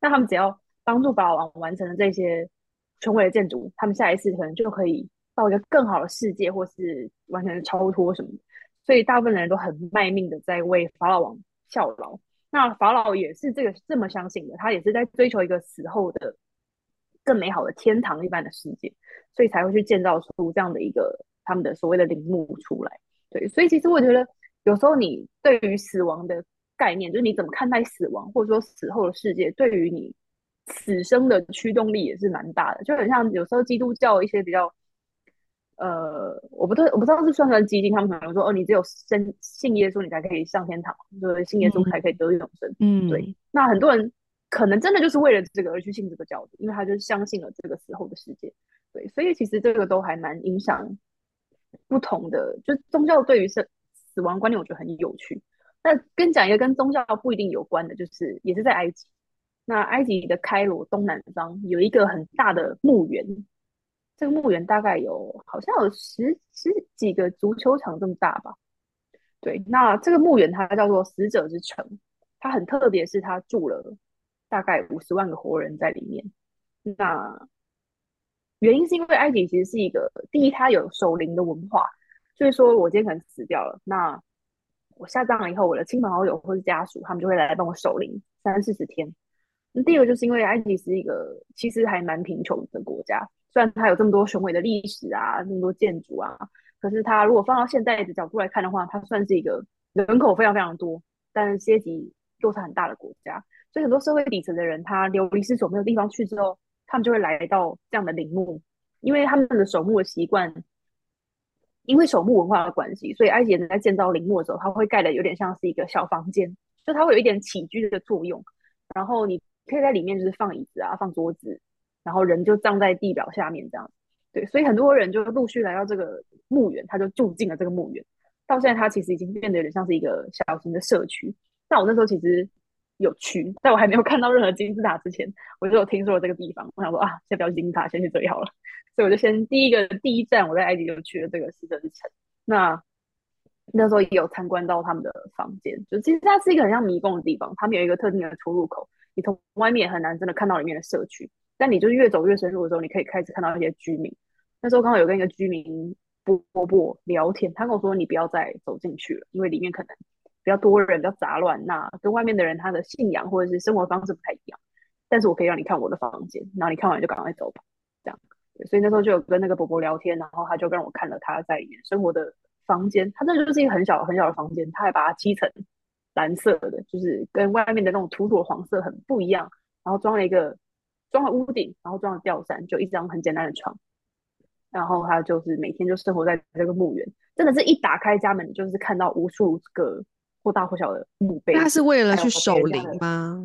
那他们只要帮助法老王完成了这些雄伟的建筑，他们下一次可能就可以到一个更好的世界，或是完全超脱什么。所以大部分的人都很卖命的在为法老王效劳。那法老也是这个这么相信的，他也是在追求一个死后的更美好的天堂一般的世界。所以才会去建造出这样的一个他们的所谓的陵墓出来，对，所以其实我觉得有时候你对于死亡的概念，就是你怎么看待死亡，或者说死后的世界，对于你此生的驱动力也是蛮大的。就很像有时候基督教一些比较，呃，我不对，我不知道是算不算激进，他们可能说哦，你只有信信耶稣，你才可以上天堂，就是信耶稣才可以得永生。嗯，对。那很多人可能真的就是为了这个而去信这个教的，因为他就是相信了这个时候的世界。对，所以其实这个都还蛮影响不同的，就宗教对于死死亡观念，我觉得很有趣。那跟讲一个跟宗教不一定有关的，就是也是在埃及。那埃及的开罗东南方有一个很大的墓园，这个墓园大概有好像有十十几个足球场这么大吧。对，那这个墓园它叫做死者之城，它很特别，是它住了大概五十万个活人在里面。那原因是因为埃及其实是一个第一，它有守灵的文化，就是说我今天可能死掉了，那我下葬了以后，我的亲朋好友或是家属，他们就会来帮我守灵三四十天。那第二个就是因为埃及是一个其实还蛮贫穷的国家，虽然它有这么多雄伟的历史啊，那么多建筑啊，可是它如果放到现在的角度来看的话，它算是一个人口非常非常多，但是阶级落差很大的国家，很多社会底层的人，他流离失所，没有地方去之后。他们就会来到这样的陵墓，因为他们的守墓的习惯，因为守墓文化的关系，所以埃及人在建造陵墓的时候，他会盖的有点像是一个小房间，就它会有一点起居的作用。然后你可以在里面就是放椅子啊，放桌子，然后人就葬在地表下面这样。对，所以很多人就陆续来到这个墓园，他就住进了这个墓园。到现在，它其实已经变得有点像是一个小型的社区。但我那时候其实。有趣，在我还没有看到任何金字塔之前，我就有听说了这个地方。我想说啊，先不要金字塔，先去这里好了。所以我就先第一个第一站，我在埃及就去了这个死者之城。那那时候也有参观到他们的房间，就其实它是一个很像迷宫的地方。他们有一个特定的出入口，你从外面很难真的看到里面的社区。但你就越走越深入的时候，你可以开始看到一些居民。那时候刚好有跟一个居民波波聊天，他跟我说：“你不要再走进去了，因为里面可能。”比较多人，比较杂乱，那跟外面的人他的信仰或者是生活方式不太一样。但是我可以让你看我的房间，然后你看完就赶快走吧，这样。所以那时候就有跟那个伯伯聊天，然后他就让我看了他在里面生活的房间。他那就是一个很小很小的房间，他还把它漆成蓝色的，就是跟外面的那种土土黄色很不一样。然后装了一个装了屋顶，然后装了吊扇，就一张很简单的床。然后他就是每天就生活在这个墓园，真的是一打开家门，就是看到无数个。或大或小的墓碑，他是为了去守灵吗？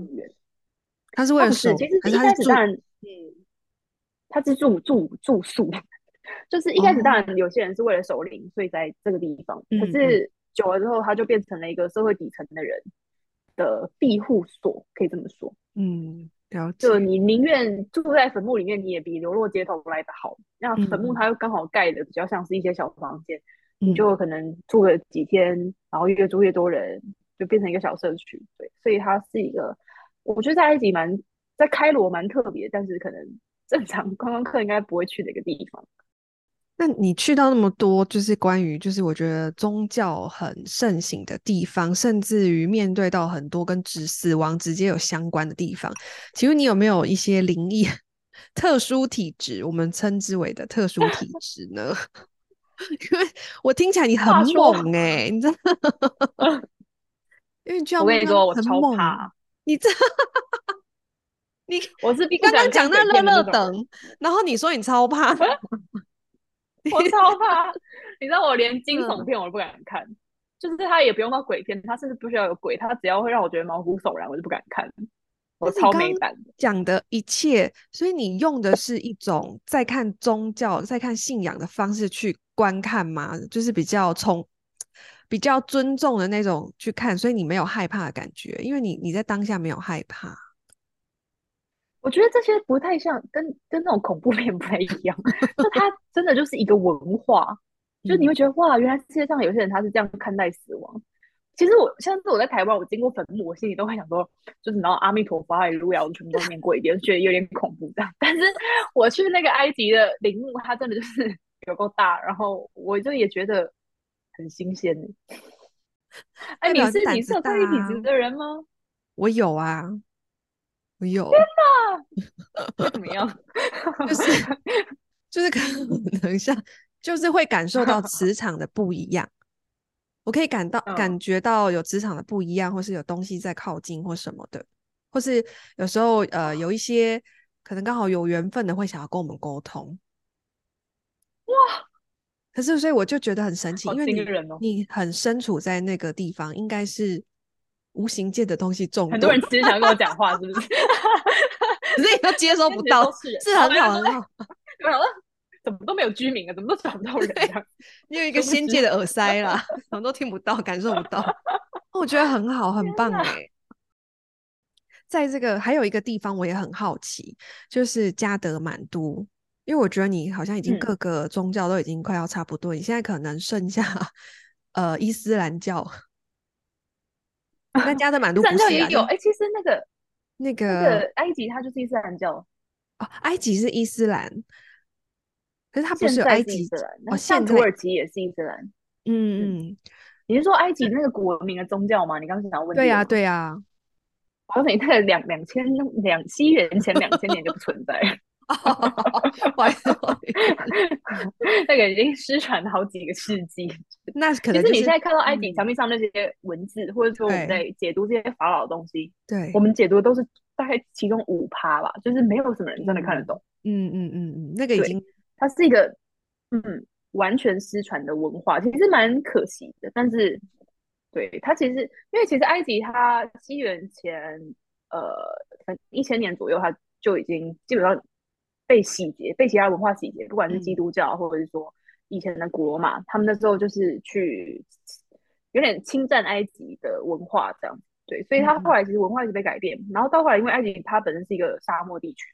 他是为了守，其实一开始当然，嗯，他是住住住宿，就是一开始当然有些人是为了守灵，所以在这个地方。可是久了之后，他就变成了一个社会底层的人的庇护所，可以这么说。嗯，了解。就你宁愿住在坟墓里面，你也比流落街头来的好。那坟墓它又刚好盖的比较像是一些小房间。你就可能住个几天，然后越住越多人，就变成一个小社区。对，所以它是一个，我觉得在埃及蛮，在开罗蛮特别，但是可能 正常观光客应该不会去的一个地方。那你去到那么多，就是关于就是我觉得宗教很盛行的地方，甚至于面对到很多跟死死亡直接有相关的地方，请问你有没有一些灵异 特殊体质，我们称之为的特殊体质呢？因为我听起来你很猛哎、欸，你知道？因为这样，我跟你说，我超怕。你这，你我是你刚刚讲那乐乐等，然后你说你超怕，你我超怕。你知道我连惊悚片我都不敢看，嗯、就是他也不用到鬼片，他甚至不需要有鬼，他只要会让我觉得毛骨悚然，我就不敢看。我超没胆的。讲的一切，所以你用的是一种在看宗教、在看信仰的方式去观看嘛？就是比较从比较尊重的那种去看，所以你没有害怕的感觉，因为你你在当下没有害怕。我觉得这些不太像，跟跟那种恐怖片不太一样。就它真的就是一个文化，就你会觉得哇，原来世界上有些人他是这样看待死亡。其实我像是我在台湾，我经过坟墓，我心里都会想说，就是然后阿弥陀佛、哈利路亚，我全部都念过一遍，觉得有点恐怖这样。但是我去那个埃及的陵墓，它真的就是有够大，然后我就也觉得很新鲜。哎、欸，你是你是有特异体质的人吗？我有啊，我有。天哪，怎么样？就是就是可能像，就是会感受到磁场的不一样。我可以感到、嗯、感觉到有磁场的不一样，或是有东西在靠近，或什么的，或是有时候呃有一些可能刚好有缘分的会想要跟我们沟通。哇！可是所以我就觉得很神奇，哦、因为你你很身处在那个地方，应该是无形界的东西众多。很多人其实想跟我讲话，是不是？可是你都接收不 到，是，是很好很好。怎么都没有居民啊？怎么都找不到人啊？你有一个仙界的耳塞啦，什么都听不到，感受不到。我觉得很好，很棒哎、欸。在这个还有一个地方，我也很好奇，就是加德满都，因为我觉得你好像已经各个宗教都已经快要差不多，嗯、你现在可能剩下呃伊斯兰教。那加德满 都不是、啊、也有哎、欸，其实那个那个、那个埃及，它就是伊斯兰教哦，埃及是伊斯兰。可是它不是埃及的，哦，像土耳其也是伊斯兰。嗯嗯，你是说埃及那个国民的宗教吗？你刚刚想要问？对呀、啊、对呀、啊。我告诉你，那个两两千两西元前两千年就不存在。那个已经失传了好几个世纪。那可能、就是、其实你现在看到埃及墙壁上那些文字，嗯、或者说我们在解读这些法老的东西，对，我们解读的都是大概其中五趴吧，就是没有什么人真的看得懂。嗯嗯嗯嗯，那个已经。它是一个嗯完全失传的文化，其实蛮可惜的。但是，对它其实，因为其实埃及它西元前呃一千年左右，它就已经基本上被洗劫，被其他文化洗劫，不管是基督教或者是说以前的古罗马，他们那时候就是去有点侵占埃及的文化这样。对，所以他后来其实文化一直被改变，然后到后来，因为埃及它本身是一个沙漠地区。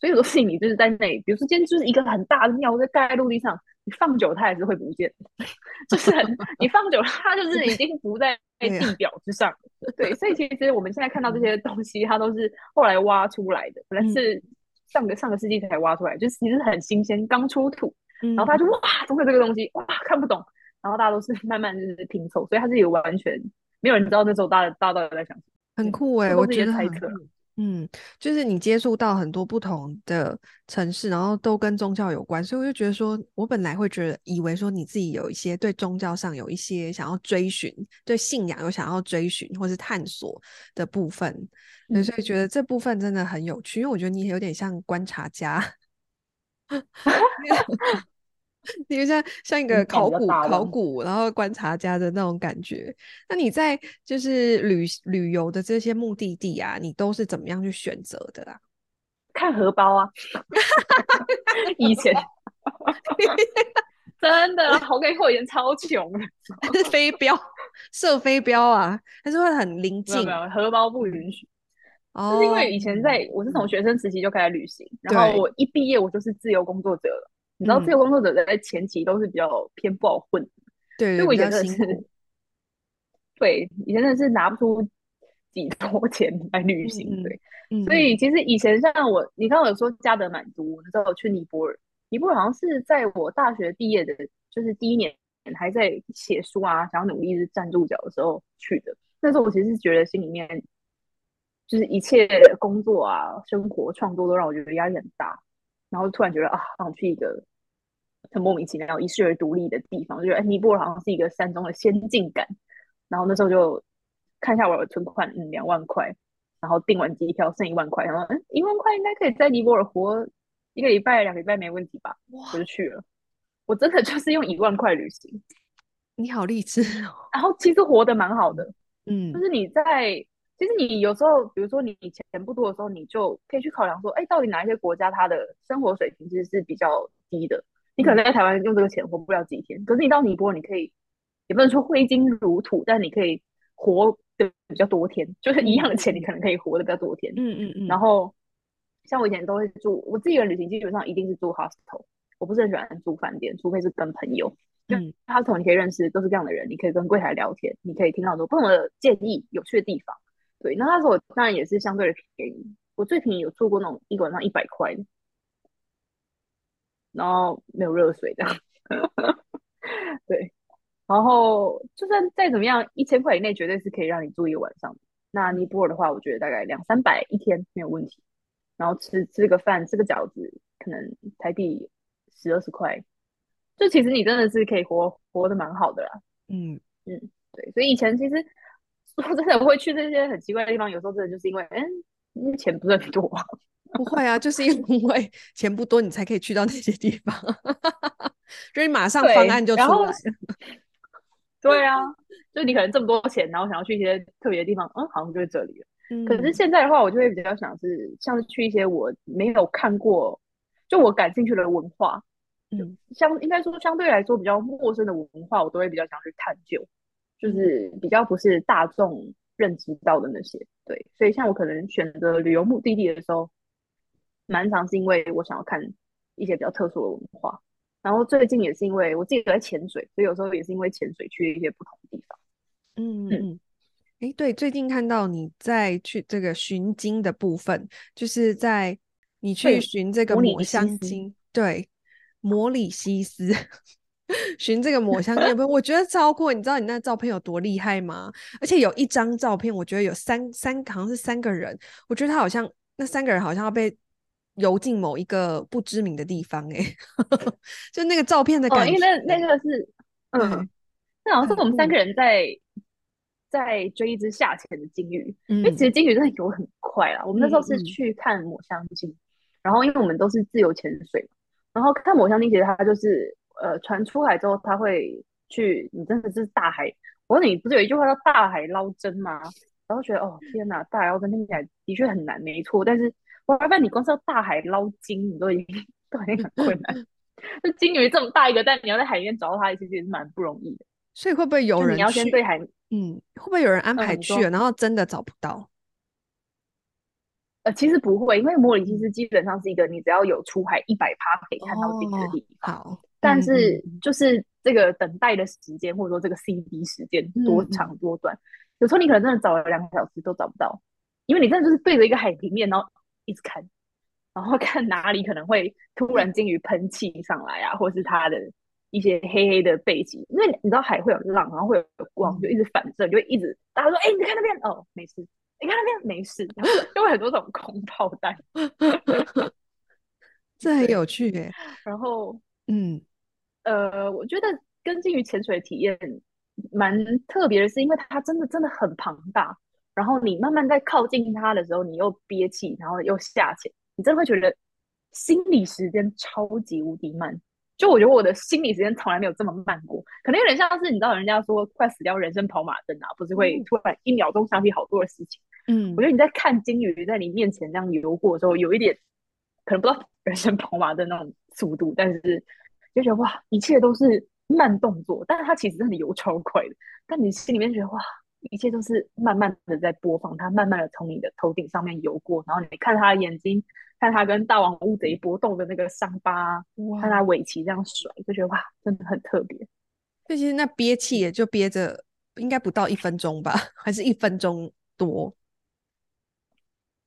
所以很多事情你就是在那里，比如说今天就是一个很大的庙在盖在陆地上，你放久它还是会不见，就是很你放久它就是已经浮在 地表之上。对，所以其实我们现在看到这些东西，它都是后来挖出来的，可能是上个上个世纪才挖出来，就是其实很新鲜，刚出土。然后他就哇，怎么有这个东西？哇，看不懂。然后大家都是 慢慢就是拼凑，所以他是有完全没有人知道那时候大家大家到底在想什么，很酷哎、欸，我觉得猜测。嗯，就是你接触到很多不同的城市，然后都跟宗教有关，所以我就觉得说，我本来会觉得以为说你自己有一些对宗教上有一些想要追寻，对信仰有想要追寻或是探索的部分，嗯，所以觉得这部分真的很有趣，因为我觉得你有点像观察家。你就像像一个考古考古，然后观察家的那种感觉。那你在就是旅旅游的这些目的地啊，你都是怎么样去选择的啊？看荷包啊！以前 真的，我跟以前超穷的，是飞镖射飞镖啊，还是会很临近？荷包不允许。哦，就是因为以前在我是从学生时期就开始旅行，然后我一毕业我就是自由工作者了。你知道，自由工作者在前期都是比较偏不好混，嗯、对，所以我以前真的是，对，以前真的是拿不出几多钱来旅行，对，嗯、所以其实以前像我，你刚刚有说加德满都，那时候我去尼泊尔，尼泊尔好像是在我大学毕业的，就是第一年还在写书啊，想要努力是站住脚的时候去的。那时候我其实是觉得心里面，就是一切工作啊、生活、创作都让我觉得压力很大。然后突然觉得啊，想去一个很莫名其妙、一世而独立的地方，就觉得哎，尼泊尔好像是一个山中的仙境感。然后那时候就看一下我的存款，嗯，两万块，然后订完机票剩一万块，然后嗯，一万块应该可以在尼泊尔活一个礼拜、两个礼拜没问题吧？我就去了。我真的就是用一万块旅行。你好励志哦！然后其实活得蛮好的，嗯，就是你在，其实你有时候，比如说你钱不多的时候，你就可以去考量说，哎，到底哪一些国家它的生活水平其实是比较低的？你可能在台湾用这个钱活不了几天，可是你到尼泊尔，你可以，也不能说挥金如土，但你可以活的比较多天，就是一样的钱，你可能可以活的比较多天。嗯嗯嗯。然后，像我以前都会住，我自己的旅行基本上一定是住 hostel，我不是很喜欢住饭店，除非是跟朋友。嗯，hostel 你可以认识都是这样的人，你可以跟柜台聊天，你可以听到很多不同的建议、有趣的地方。对，那那时候我当然也是相对的便宜，我最便宜有住过那种一晚上一百块，然后没有热水这样。对，然后就算再怎么样，一千块以内绝对是可以让你住一个晚上。那尼泊尔的话，我觉得大概两三百一天没有问题。然后吃吃个饭，吃个饺子，可能台币十二十块。就其实你真的是可以活活得蛮好的啦，嗯嗯，对，所以以前其实 说真的会去这些很奇怪的地方，有时候真的就是因为，嗯，钱不是很多，不会啊，就是 因为钱不多，你才可以去到那些地方，所以马上方案就出来了。对啊，就你可能这么多钱，然后想要去一些特别的地方，嗯，好像就是这里了。嗯，可是现在的话，我就会比较想是像是去一些我没有看过，就我感兴趣的文化。嗯，相应该说相对来说比较陌生的文化，我都会比较想去探究，就是比较不是大众认知到的那些。对，所以像我可能选择旅游目的地的时候，蛮常是因为我想要看一些比较特殊的文化。然后最近也是因为我自己在潜水，所以有时候也是因为潜水去一些不同的地方。嗯嗯，哎、欸，对，最近看到你在去这个寻金的部分，就是在你去寻这个抹香鲸，对。摩里西斯 寻这个抹香鲸，我觉得超酷。你知道你那照片有多厉害吗？而且有一张照片，我觉得有三三，好像是三个人。我觉得他好像那三个人好像要被游进某一个不知名的地方，欸，哎，就那个照片的感觉。哦，因为那那个是，嗯，那好像是我们三个人在在追一只下潜的鲸鱼。嗯，因为其实鲸鱼真的游很快啦。我们那时候是去看抹香鲸，嗯，然后因为我们都是自由潜水。然后看抹香鲸，其实它就是，呃，船出海之后，它会去，你真的是大海。我说你，不是有一句话叫“大海捞针”吗？然后觉得，哦，天哪，大海捞针听起来的确很难，没错。但是，我发现你光是要大海捞金，你都已经都已经很困难。就鲸鱼这么大一个，但你要在海里面找到它，其实也是蛮不容易的。所以会不会有人？你要先对海，嗯，会不会有人安排去然后真的找不到？呃，其实不会，因为摩里西斯基本上是一个你只要有出海一百趴可以看到鲸鱼的地方。好，但是就是这个等待的时间，或者说这个 CD 时间多长多短，有时候你可能真的找了两个小时都找不到，因为你真的就是对着一个海平面，然后一直看，然后看哪里可能会突然鲸鱼喷气上来啊，或是它的一些黑黑的背景，因为你知道海会有浪，然后会有光，就一直反射，就会一直大家说，哎，你看那边，哦，没事。你看那边没事，然后就会很多种空炮弹，这很有趣耶。然后，嗯，呃，我觉得跟鲸鱼潜水体验蛮特别的，是因为它真的真的很庞大。然后你慢慢在靠近它的时候，你又憋气，然后又下潜，你真的会觉得心理时间超级无敌慢。就我觉得我的心理时间从来没有这么慢过，可能有点像是你知道人家说快死掉人生跑马灯啊，不是会突然一秒钟想起好多的事情。嗯，我觉得你在看鲸鱼在你面前这样游过的时候，有一点可能不知道人生跑马灯那种速度，但是就觉得哇，一切都是慢动作，但是它其实真的游超快的，但你心里面觉得哇，一切都是慢慢的在播放，它慢慢的从你的头顶上面游过，然后你看它的眼睛。看他跟大王乌贼搏斗的那个伤疤，看他尾鳍这样甩，就觉得哇，真的很特别。就其实那憋气也就憋着，应该不到一分钟吧，还是一分钟多？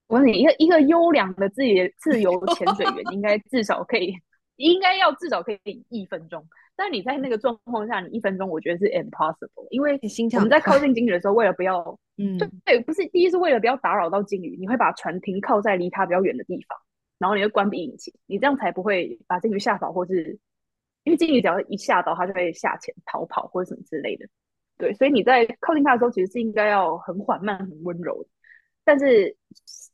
我问你，一个一个优良的自己自由潜水员，应该至少可以，应该要至少可以一分钟。但你在那个状况下，你一分钟，我觉得是 impossible，因为我们在靠近鲸鱼的时候，为了不要，嗯，对，不是第一是为了不要打扰到鲸鱼，你会把船停靠在离它比较远的地方，然后你会关闭引擎，你这样才不会把鲸鱼吓倒，或是因为鲸鱼只要一吓到，它就会下潜逃跑或者什么之类的。对，所以你在靠近它的时候，其实是应该要很缓慢、很温柔的。但是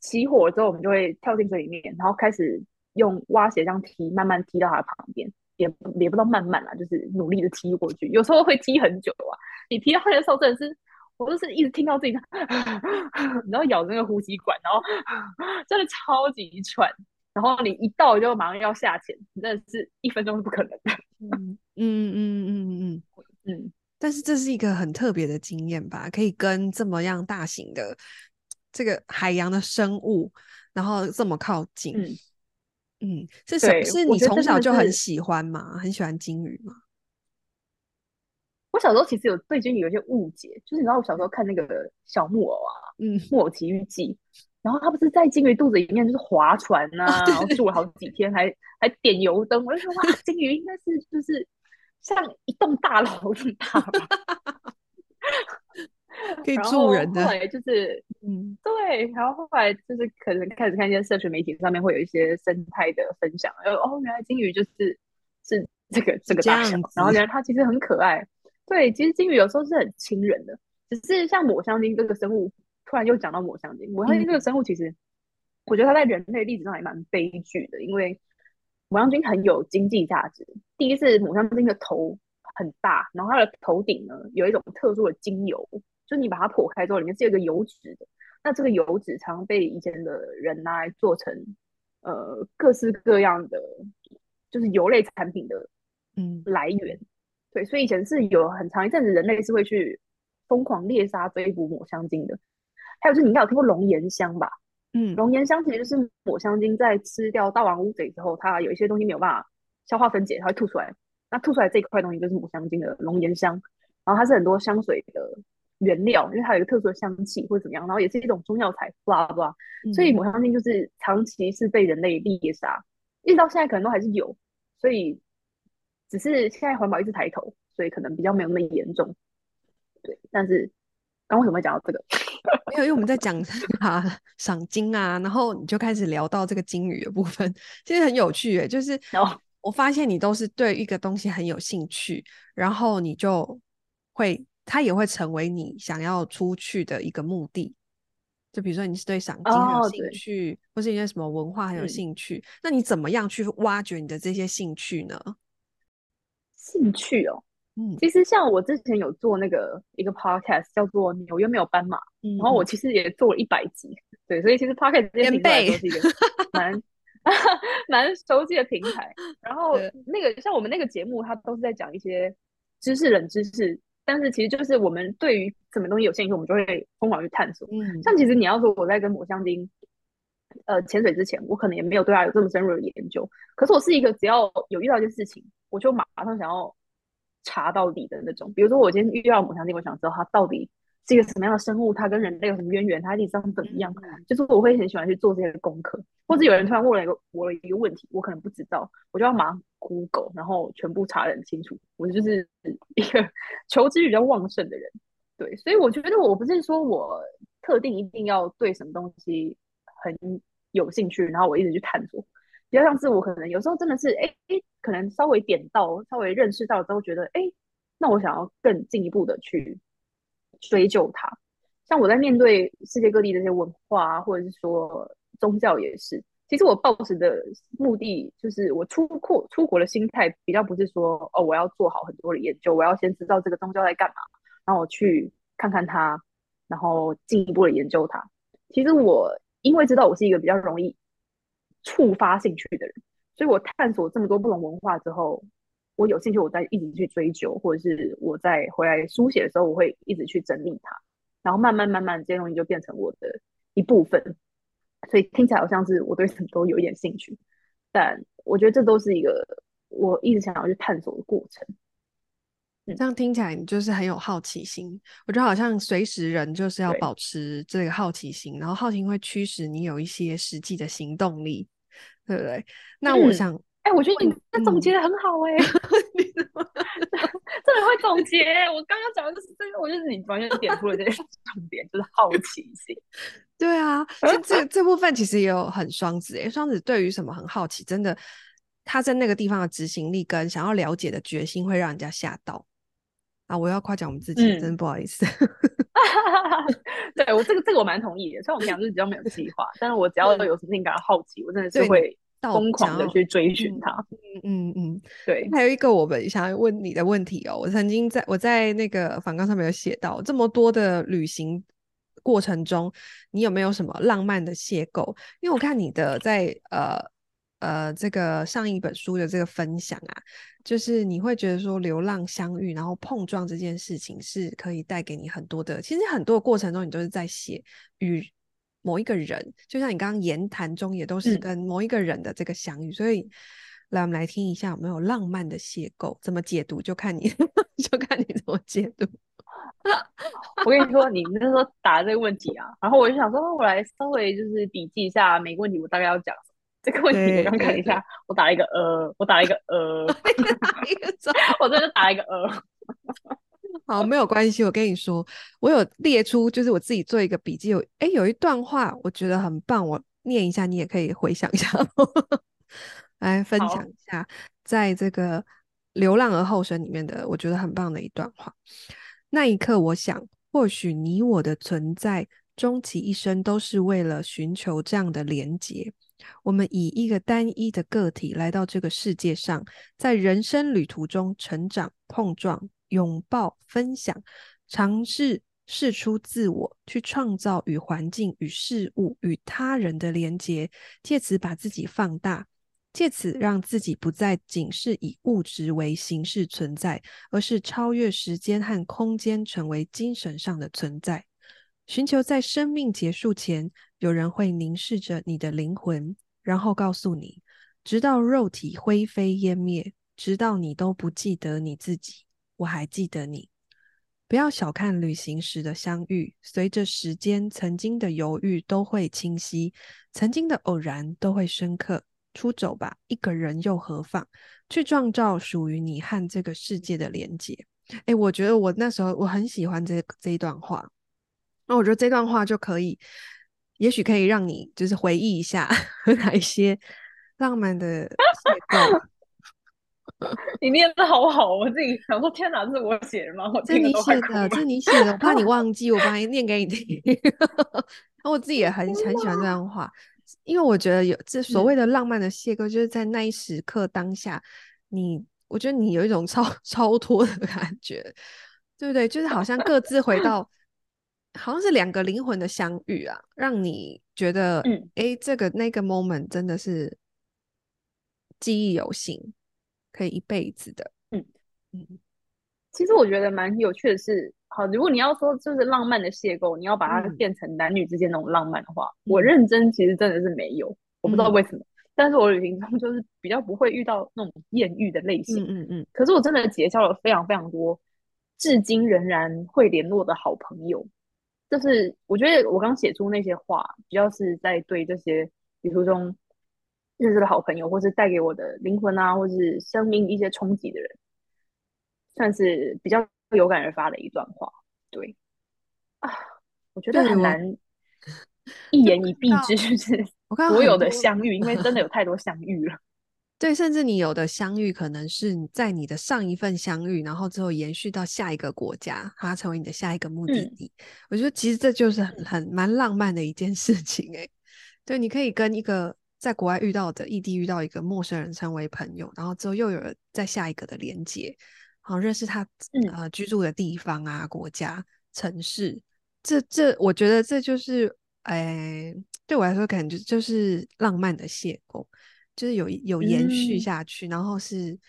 起火之后，我们就会跳进水里面，然后开始用蛙鞋这样踢，慢慢踢到它旁边。也也不知道慢慢啦，就是努力的踢过去。有时候会踢很久啊，你踢到他的时候真的是，我都是一直听到自己，然后咬着那个呼吸管，然后 真的超级喘。然后你一到就马上要下潜，真的是一分钟是不可能的。嗯嗯嗯嗯嗯嗯 嗯。但是这是一个很特别的经验吧？可以跟这么样大型的这个海洋的生物，然后这么靠近。嗯嗯，是什么？是你从小就很喜欢吗？很喜欢金鱼吗？我小时候其实有对金鱼有些误解，就是你知道我小时候看那个小木偶啊，嗯，木偶奇遇记，然后他不是在金鱼肚子里面就是划船呐、啊，然后住了好几天还，还还点油灯，我就说哇，金鱼应该是就是像一栋大楼这么大吧。可以住人的，后来就是，嗯，对，然后后来就是可能开始看一些社群媒体上面会有一些生态的分享，然后哦，原来金鱼就是是这个这个大小，然后原来它其实很可爱。对，其实金鱼有时候是很亲人的，只是像抹香鲸这个生物，突然又讲到抹香鲸，抹香鲸这个生物其实，我觉得它在人类历史上还蛮悲剧的，因为抹香鲸很有经济价值。第一是抹香鲸的头很大，然后它的头顶呢有一种特殊的精油。就你把它剖开之后，里面是有一个油脂的。那这个油脂常被以前的人拿来做成呃各式各样的，就是油类产品的嗯来源。嗯、对，所以以前是有很长一阵子人类是会去疯狂猎杀追捕抹香鲸的。还有就是你应该有听过龙涎香吧？嗯，龙涎香其实就是抹香鲸在吃掉大王乌贼之后，它有一些东西没有办法消化分解，它会吐出来。那吐出来这一块东西就是抹香鲸的龙涎香，然后它是很多香水的。原料，因为它有一个特殊的香气或者怎么样，然后也是一种中药材，blah blah，所以抹香鲸就是长期是被人类猎杀，一直到现在可能都还是有，所以只是现在环保一直抬头，所以可能比较没有那么严重。对，但是刚为什么会讲到这个？没有，因为我们在讲 啊赏金啊，然后你就开始聊到这个金鱼的部分，其实很有趣诶，就是我发现你都是对一个东西很有兴趣，然后你就会。它也会成为你想要出去的一个目的，就比如说你是对赏金很有兴趣，哦、或是一些什么文化很有兴趣，嗯、那你怎么样去挖掘你的这些兴趣呢？兴趣哦，嗯，其实像我之前有做那个一个 podcast 叫做《纽约没有斑马》，嗯、然后我其实也做了一百集，对，所以其实 podcast 这些平台都是一个。蛮 蛮熟悉的平台。然后那个像我们那个节目，它都是在讲一些知识冷知识。但是其实就是我们对于什么东西有兴趣，我们就会疯狂去探索。嗯，像其实你要说我在跟抹香鲸，呃，潜水之前，我可能也没有对它有这么深入的研究。可是我是一个只要有遇到一件事情，我就马上想要查到底的那种。比如说我今天遇到抹香鲸，我想知道它到底。是一个什么样的生物？它跟人类有什么渊源？它历史上怎么样？嗯、就是我会很喜欢去做这些功课，或者有人突然问了一个我的一个问题，我可能不知道，我就要马上 Google，然后全部查得很清楚。我就是一个 求知欲比较旺盛的人，对，所以我觉得我不是说我特定一定要对什么东西很有兴趣，然后我一直去探索。比较像是我可能有时候真的是哎哎，可能稍微点到，稍微认识到之后，觉得哎，那我想要更进一步的去。追究它，像我在面对世界各地的这些文化啊，或者是说宗教也是。其实我抱持的目的就是，我出国出国的心态比较不是说哦，我要做好很多的研究，我要先知道这个宗教在干嘛，然后我去看看它，然后进一步的研究它。其实我因为知道我是一个比较容易触发兴趣的人，所以我探索这么多不同文化之后。我有兴趣，我再一直去追究，或者是我在回来书写的时候，我会一直去整理它，然后慢慢慢慢这些东西就变成我的一部分。所以听起来好像是我对什么都有一点兴趣，但我觉得这都是一个我一直想要去探索的过程。这样听起来你就是很有好奇心，我觉得好像随时人就是要保持这个好奇心，然后好奇心会驱使你有一些实际的行动力，对不对？那我想。嗯哎、欸，我觉得你这总结的很好哎、欸，嗯、你怎么 真的会总结？我刚刚讲的就是这个，我就是你完全点出了这个 重点，就是好奇心。对啊，这这这部分其实也有很双子哎，双子对于什么很好奇，真的他在那个地方的执行力跟想要了解的决心，会让人家吓到啊！我要夸奖我们自己，嗯、真的不好意思。对我这个这个我蛮同意的，虽然我们俩就是比较没有计划，但是我只要有什么事情感到好奇，我真的是会。疯狂的去追寻它。嗯嗯嗯，对。还有一个我们想要问你的问题哦，我曾经在我在那个访纲上面有写到，这么多的旅行过程中，你有没有什么浪漫的邂逅？因为我看你的在呃呃这个上一本书的这个分享啊，就是你会觉得说流浪相遇，然后碰撞这件事情是可以带给你很多的。其实很多过程中，你都是在写与某一个人，就像你刚刚言谈中也都是跟某一个人的这个相遇。嗯、所以来我们来听一下有没有浪漫的邂逅，怎么解读就看你 就看你怎么解读。我跟你说，你那时候答这个问题啊，然后我就想说，我来稍微就是笔记一下每个问题，我大概要讲什么。这个问题我刚看一下，我打了一个呃，我打了一个呃，我这就打了一个呃。好，没有关系。我跟你说，我有列出，就是我自己做一个笔记。有哎，有一段话我觉得很棒，我念一下，你也可以回想一下，来分享一下，在这个《流浪而后生》里面的，我觉得很棒的一段话。那一刻，我想，或许你我的存在，终其一生都是为了寻求这样的连结。我们以一个单一的个体来到这个世界上，在人生旅途中成长、碰撞、拥抱、分享，尝试释出自我，去创造与环境、与事物、与他人的连结，借此把自己放大。借此让自己不再仅是以物质为形式存在，而是超越时间和空间，成为精神上的存在。寻求在生命结束前，有人会凝视着你的灵魂，然后告诉你，直到肉体灰飞烟灭，直到你都不记得你自己，我还记得你。不要小看旅行时的相遇，随着时间，曾经的犹豫都会清晰，曾经的偶然都会深刻。出走吧，一个人又何妨？去创造属于你和这个世界的连接。诶，我觉得我那时候我很喜欢这这一段话。那我觉得这段话就可以，也许可以让你就是回忆一下 哪一些浪漫的 邂逅。你念的好好，我自己想说，天哪，这是我写的吗？我这你写的，这你写的，我怕你 忘记，我把它念给你听。然后我自己也很很喜欢这段话。因为我觉得有这所谓的浪漫的邂逅，就是在那一时刻当下，你我觉得你有一种超 超脱的感觉，对不对？就是好像各自回到，好像是两个灵魂的相遇啊，让你觉得，嗯，哎，这个那个 moment 真的是记忆犹新，可以一辈子的，嗯嗯。其实我觉得蛮有趣的是。好，如果你要说就是浪漫的邂逅，你要把它变成男女之间那种浪漫的话，嗯、我认真其实真的是没有，嗯、我不知道为什么。但是我旅行中就是比较不会遇到那种艳遇的类型，嗯嗯，嗯。可是我真的结交了非常非常多，至今仍然会联络的好朋友。就是我觉得我刚写出那些话，比较是在对这些旅途中认识的好朋友，或是带给我的灵魂啊，或是生命一些冲击的人，算是比较。有感而发的一段话，对啊，我觉得很难 一言以蔽之，就是 所有的相遇，因为真的有太多相遇了。对，甚至你有的相遇，可能是在你的上一份相遇，然后之后延续到下一个国家，它成为你的下一个目的地。嗯、我觉得其实这就是很很蛮浪漫的一件事情，哎，对，你可以跟一个在国外遇到的异地遇到一个陌生人成为朋友，然后之后又有了在下一个的连接。好，认识他呃居住的地方啊，国家、城市，这这，我觉得这就是，哎，对我来说感觉就是浪漫的邂逅，就是有有延续下去，嗯、然后是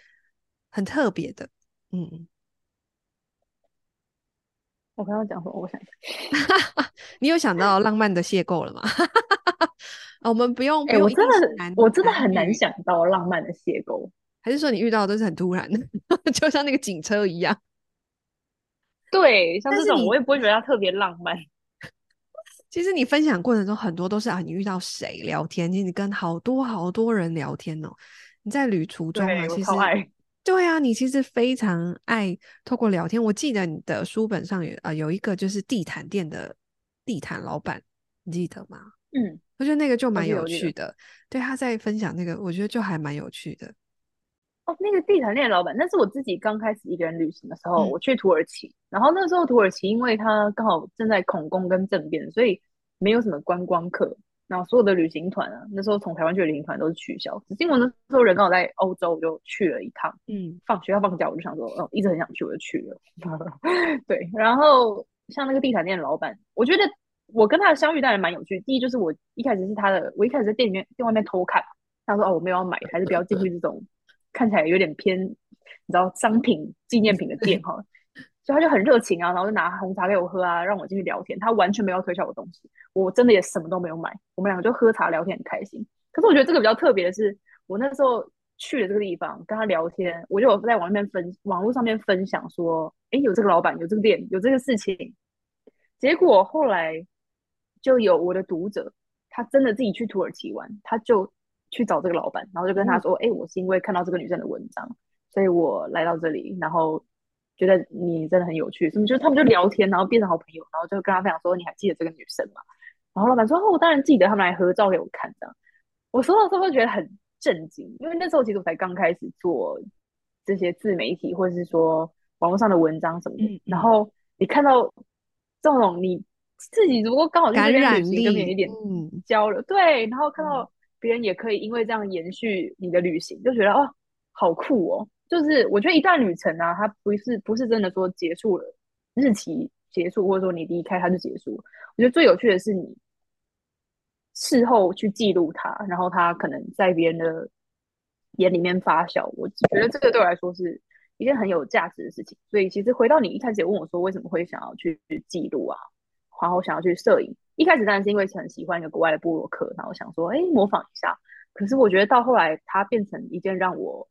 很特别的，嗯。我刚刚讲什么？我想 你有想到浪漫的邂逅了吗？我们不用，哎、欸，我真的，我真的很难想到浪漫的邂逅。还是说你遇到的都是很突然的，就像那个警车一样？对，像这种我也不会觉得它特别浪漫。其实你分享过程中很多都是啊，你遇到谁聊天，你跟好多好多人聊天哦。你在旅途中啊，其实对啊，你其实非常爱透过聊天。我记得你的书本上有啊、呃、有一个就是地毯店的地毯老板，你记得吗？嗯，我觉得那个就蛮有趣的。对，他在分享那个，我觉得就还蛮有趣的。哦，那个地毯店老板，那是我自己刚开始一个人旅行的时候，嗯、我去土耳其，然后那时候土耳其因为它刚好正在恐攻跟政变，所以没有什么观光客，然后所有的旅行团啊，那时候从台湾去的旅行团都是取消。只是因为那时候人刚好在欧洲，我就去了一趟。嗯，放学要放假，我就想说，哦，一直很想去，我就去了。对，然后像那个地毯店的老板，我觉得我跟他的相遇当然蛮有趣。第一就是我一开始是他的，我一开始在店里面店外面偷看，他说哦，我没有要买，还是不要进去这种看起来有点偏，你知道商品纪念品的店 哈。所以他就很热情啊，然后就拿红茶给我喝啊，让我进去聊天。他完全没有推销我东西，我真的也什么都没有买。我们两个就喝茶聊天，很开心。可是我觉得这个比较特别的是，我那时候去了这个地方跟他聊天，我就有在网面分网络上面分享说，哎，有这个老板，有这个店，有这个事情。结果后来就有我的读者，他真的自己去土耳其玩，他就去找这个老板，然后就跟他说，哎、嗯，我是因为看到这个女生的文章，所以我来到这里，然后。觉得你真的很有趣，什么就他们就聊天，然后变成好朋友，然后就跟他分享说，你还记得这个女生吗？然后老板说哦，我当然记得，他们来合照给我看这样。我收到之后会觉得很震惊，因为那时候其实我才刚开始做这些自媒体或者是说网络上的文章什么的，嗯、然后你看到这种你自己如果刚好在这边旅行跟别人一点交流，对，然后看到别人也可以因为这样延续你的旅行，就觉得哦，好酷哦。就是我觉得一段旅程啊，它不是不是真的说结束了，日期结束，或者说你离开它就结束。我觉得最有趣的是你事后去记录它，然后它可能在别人的眼里面发酵。我觉得这个对我来说是一件很有价值的事情。所以其实回到你一开始也问我说，为什么会想要去记录啊，然后想要去摄影。一开始当然是因为很喜欢一个国外的部落客，然后想说哎模仿一下。可是我觉得到后来它变成一件让我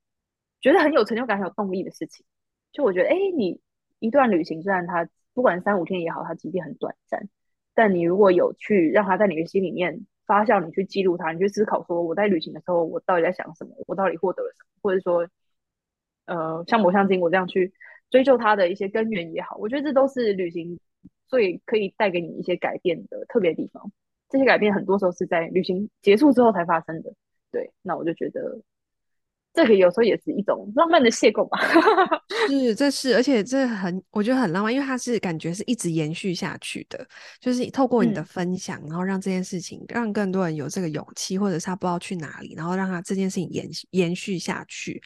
觉得很有成就感、很有动力的事情，就我觉得，哎，你一段旅行，虽然它不管三五天也好，它即便很短暂，但你如果有去让它在你的心里面发酵，你去记录它，你去思考说，我在旅行的时候，我到底在想什么，我到底获得了什么，或者说，呃，像抹香鲸，我这样去追究它的一些根源也好，我觉得这都是旅行最可以带给你一些改变的特别地方。这些改变很多时候是在旅行结束之后才发生的。对，那我就觉得。这个有时候也是一种浪漫的邂逅吧，是，这是，而且这很，我觉得很浪漫，因为它是感觉是一直延续下去的，就是透过你的分享，嗯、然后让这件事情让更多人有这个勇气，或者是他不知道去哪里，然后让他这件事情延延续下去。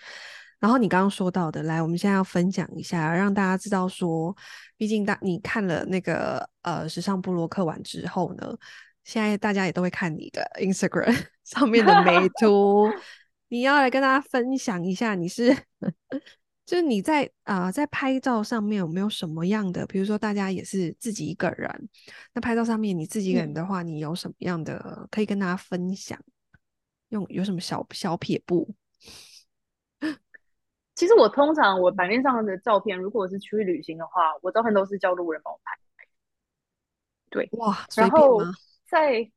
然后你刚刚说到的，来，我们现在要分享一下，让大家知道说，毕竟大你看了那个呃时尚布洛克完之后呢，现在大家也都会看你的 Instagram 上面的美 图。你要来跟大家分享一下，你是就是你在啊、呃、在拍照上面有没有什么样的？比如说大家也是自己一个人，那拍照上面你自己一个人的话，嗯、你有什么样的可以跟大家分享？用有什么小小撇步？其实我通常我版面上的照片，如果是出去旅行的话，我照片都是叫路人帮我拍。对，哇，然后在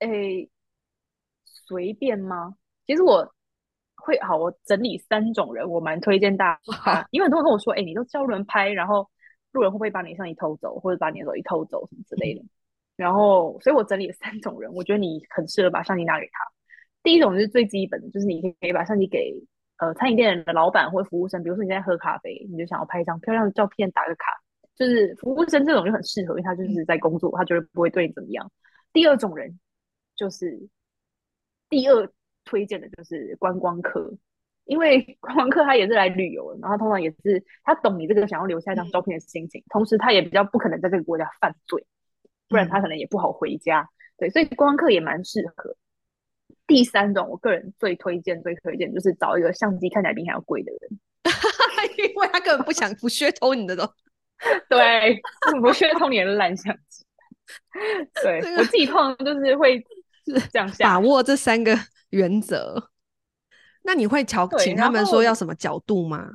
诶随便吗？其实我会好，我整理三种人，我蛮推荐大 家，因为很多人跟我说，哎、欸，你都叫路人拍，然后路人会不会把你相机偷走，或者把你的手机偷走什么之类的？嗯、然后，所以我整理了三种人，我觉得你很适合把相机拿给他。第一种就是最基本的，就是你可以把相机给呃餐饮店的老板或服务生，比如说你在喝咖啡，你就想要拍一张漂亮的照片，打个卡，就是服务生这种就很适合，因为他就是在工作，他绝对不会对你怎么样。第二种人就是第二。推荐的就是观光客，因为 观光客他也是来旅游的，然后通常也是他懂你这个想要留下一张照片的心情，嗯、同时他也比较不可能在这个国家犯罪，不然他可能也不好回家。嗯、对，所以观光客也蛮适合。第三种，我个人最推荐、最推荐就是找一个相机看起来比你还要贵的人，因为他根本不想不削偷你的东 对，不削偷你的烂相机。对、这个、我自己通常就是会这样把握这三个。原则，那你会瞧请他们说要什么角度吗？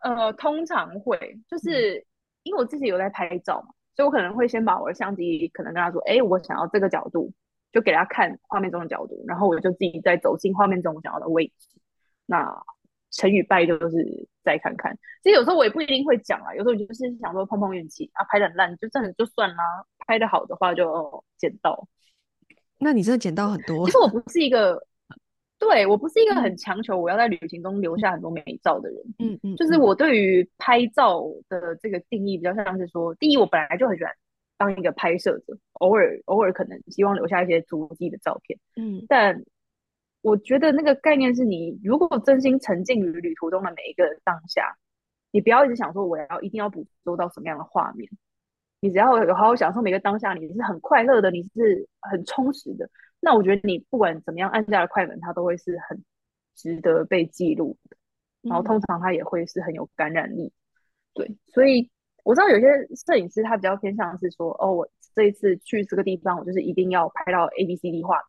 呃，通常会，就是、嗯、因为我自己有在拍照嘛，所以我可能会先把我的相机，可能跟他说，哎、欸，我想要这个角度，就给他看画面中的角度，然后我就自己再走进画面中我想要的位置。那成与败就是再看看。其实有时候我也不一定会讲啊，有时候就是想说碰碰运气啊，拍的很烂就真的就算啦，拍的好的话就捡到。那你真的捡到很多。其实我不是一个，对，我不是一个很强求我要在旅行中留下很多美照的人。嗯嗯，就是我对于拍照的这个定义比较像是说，第一，我本来就很喜欢当一个拍摄者，偶尔偶尔可能希望留下一些足迹的照片。嗯，但我觉得那个概念是你如果真心沉浸于旅途中的每一个当下，你不要一直想说我要一定要捕捉到什么样的画面，你只要有好好享受每个当下，你是很快乐的，你是很充实的。那我觉得你不管怎么样按下的快门，它都会是很值得被记录的。然后通常它也会是很有感染力。对，所以我知道有些摄影师他比较偏向是说，哦，我这一次去这个地方，我就是一定要拍到 A B C D 画面。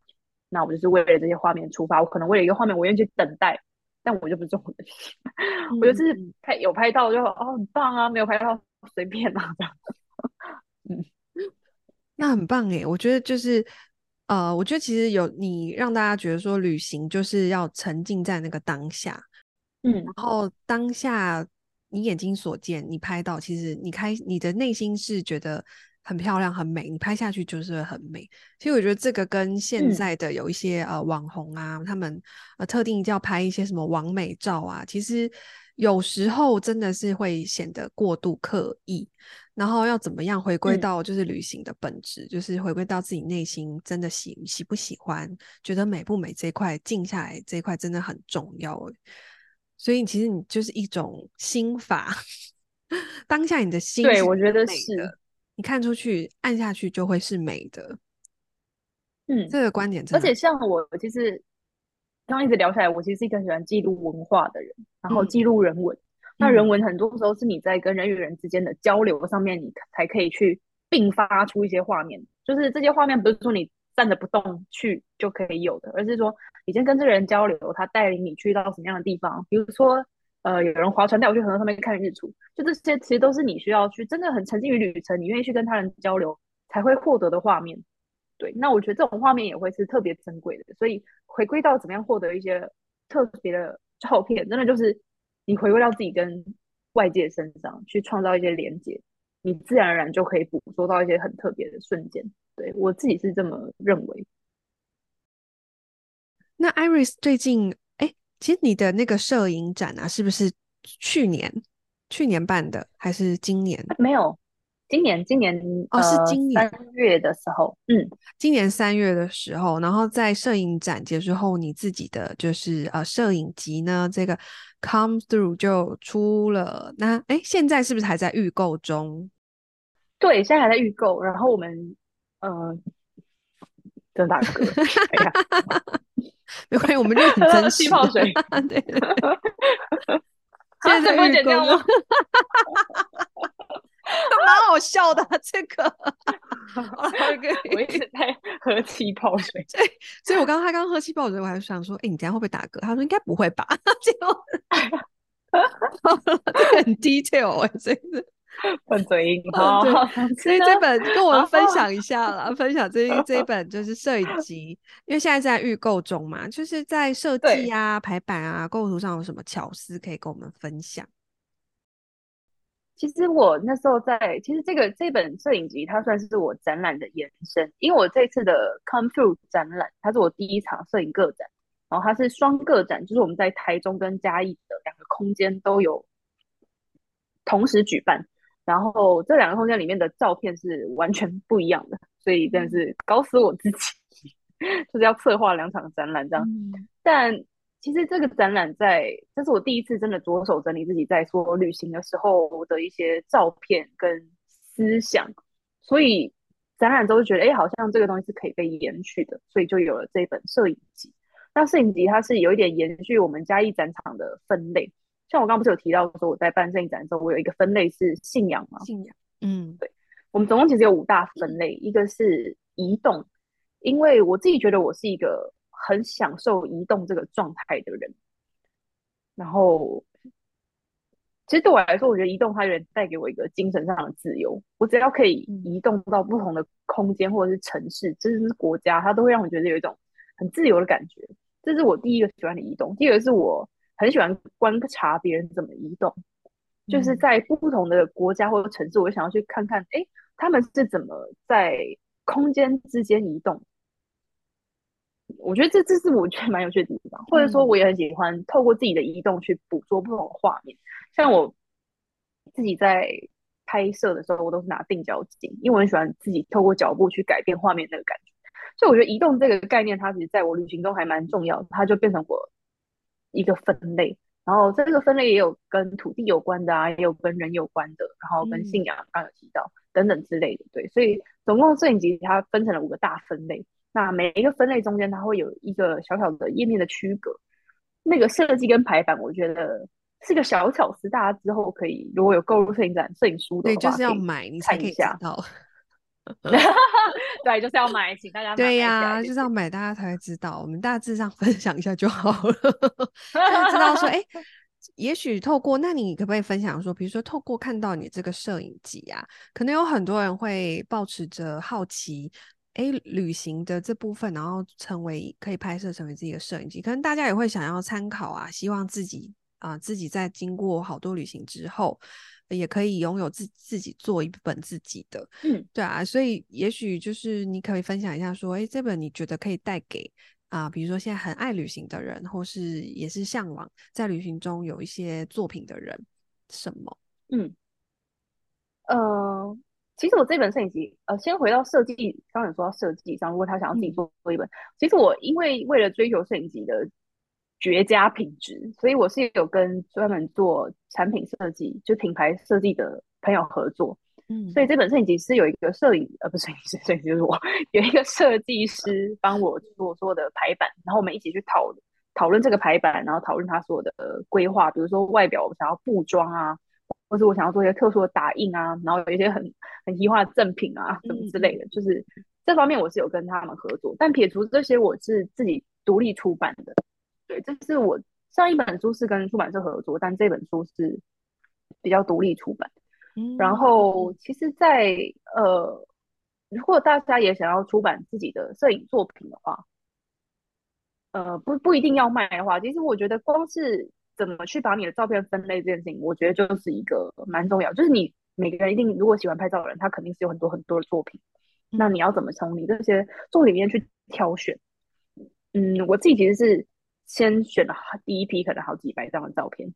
那我就是为了这些画面出发，我可能为了一个画面，我愿意去等待，但我就不是这种人。嗯、我就是拍有拍到就哦很棒啊，没有拍到随便啊这样。嗯，那很棒诶，我觉得就是呃，我觉得其实有你让大家觉得说旅行就是要沉浸在那个当下，嗯，然后当下你眼睛所见，你拍到，其实你开你的内心是觉得。很漂亮，很美，你拍下去就是很美。其实我觉得这个跟现在的有一些、嗯、呃网红啊，他们呃特定要拍一些什么完美照啊，其实有时候真的是会显得过度刻意。然后要怎么样回归到就是旅行的本质，嗯、就是回归到自己内心真的喜喜不喜欢，觉得美不美这一块，静下来这一块真的很重要。所以其实你就是一种心法，当下你的心对我觉得是。你看出去，按下去就会是美的。嗯，这个观点真的。而且像我，其实刚刚一直聊下来，我其实是一个喜欢记录文化的人，然后记录人文。嗯、那人文很多时候是你在跟人与人之间的交流上面，你才可以去并发出一些画面。就是这些画面不是说你站着不动去就可以有的，而是说你先跟这个人交流，他带领你去到什么样的地方，比如说。呃，有人划船带我去河上面看日出，就这些其实都是你需要去真的很沉浸于旅程，你愿意去跟他人交流才会获得的画面。对，那我觉得这种画面也会是特别珍贵的。所以回归到怎么样获得一些特别的照片，真的就是你回归到自己跟外界身上去创造一些连接，你自然而然就可以捕捉到一些很特别的瞬间。对，我自己是这么认为。那 Iris 最近。哎其实你的那个摄影展啊，是不是去年去年办的，还是今年？没有，今年今年哦，是今年三月的时候，嗯，今年三月的时候，然后在摄影展结束后，你自己的就是呃摄影集呢，这个 Come Through 就出了。那哎，现在是不是还在预购中？对，现在还在预购。然后我们呃，真大哥，哎呀。没关系，我们就很真实。气泡水，对，对，对。现在会剪掉吗？蛮好笑的，这个。我一直在喝气泡水。对，所以我刚刚他刚喝气泡水，我还想说，哎、欸，你等下会不会打嗝？他说应该不会吧。结果，这个很 detail 哎、欸，真的。很嘴硬哦，所以这本跟我们分享一下啦，分享这一这一本就是摄影集，因为现在在预购中嘛，就是在设计啊、排版啊、构图上有什么巧思可以跟我们分享？其实我那时候在，其实这个这本摄影集它算是我展览的延伸，因为我这次的 Come Through 展览，它是我第一场摄影个展，然后它是双个展，就是我们在台中跟嘉义的两个空间都有同时举办。然后这两个空间里面的照片是完全不一样的，所以真的是搞死我自己，就是要策划两场展览这样。嗯、但其实这个展览在，这是我第一次真的着手整理自己在说旅行的时候的一些照片跟思想，所以展览之后觉得，哎，好像这个东西是可以被延续的，所以就有了这本摄影集。那摄影集它是有一点延续我们嘉义展场的分类。像我刚刚不是有提到说我在办摄影展的时候，我有一个分类是信仰嘛？信仰，嗯，对，我们总共其实有五大分类，一个是移动，因为我自己觉得我是一个很享受移动这个状态的人，然后其实对我来说，我觉得移动它有点带给我一个精神上的自由，我只要可以移动到不同的空间或者是城市，甚至是国家，它都会让我觉得有一种很自由的感觉，这是我第一个喜欢的移动。第二个是我。很喜欢观察别人怎么移动，就是在不同的国家或者城市，我想要去看看，哎，他们是怎么在空间之间移动。我觉得这这是我觉得蛮有趣的地方，或者说我也很喜欢透过自己的移动去捕捉不同的画面。像我自己在拍摄的时候，我都是拿定焦镜，因为我很喜欢自己透过脚步去改变画面那个感觉。所以我觉得移动这个概念，它其实在我旅行中还蛮重要的，它就变成我一个分类。然后这个分类也有跟土地有关的啊，也有跟人有关的，然后跟信仰刚有提到等等之类的。对，所以总共摄影集它分成了五个大分类。那每一个分类中间，它会有一个小小的页面的区隔。那个设计跟排版，我觉得是个小巧思，大家之后可以如果有购入摄影展、摄影书的话，对，就是要买你才可以看到。对，就是要买，请大家买对呀、啊，就是要买，大家才会知道。我们大致上分享一下就好了，就知道说，哎、欸，也许透过，那你可不可以分享说，比如说透过看到你这个摄影集啊，可能有很多人会抱持着好奇，哎、欸，旅行的这部分，然后成为可以拍摄成为自己的摄影机，可能大家也会想要参考啊，希望自己啊、呃，自己在经过好多旅行之后。也可以拥有自自己做一本自己的，嗯，对啊，所以也许就是你可以分享一下，说，哎，这本你觉得可以带给啊、呃，比如说现在很爱旅行的人，或是也是向往在旅行中有一些作品的人，什么？嗯，呃，其实我这本摄影集，呃，先回到设计，刚才说到设计上，如果他想要自己做做一本，嗯、其实我因为为了追求摄影集的。绝佳品质，所以我是有跟专门做产品设计，就品牌设计的朋友合作。嗯，所以这本摄影集是有一个摄影，呃，不是 摄影师，摄影师就是我，有一个设计师帮我做所有的排版，然后我们一起去讨讨论这个排版，然后讨论他所有的规划，比如说外表我想要布装啊，或者我想要做一些特殊的打印啊，然后有一些很很奇化的赠品啊，什么之类的，嗯、就是这方面我是有跟他们合作。但撇除这些，我是自己独立出版的。对，这是我上一本书是跟出版社合作，但这本书是比较独立出版。嗯，然后其实在，在呃，如果大家也想要出版自己的摄影作品的话，呃，不不一定要卖的话，其实我觉得光是怎么去把你的照片分类这件事情，我觉得就是一个蛮重要。就是你每个人一定如果喜欢拍照的人，他肯定是有很多很多的作品，那你要怎么从你这些作品里面去挑选？嗯，我自己其实是。先选了第一批可能好几百张的照片，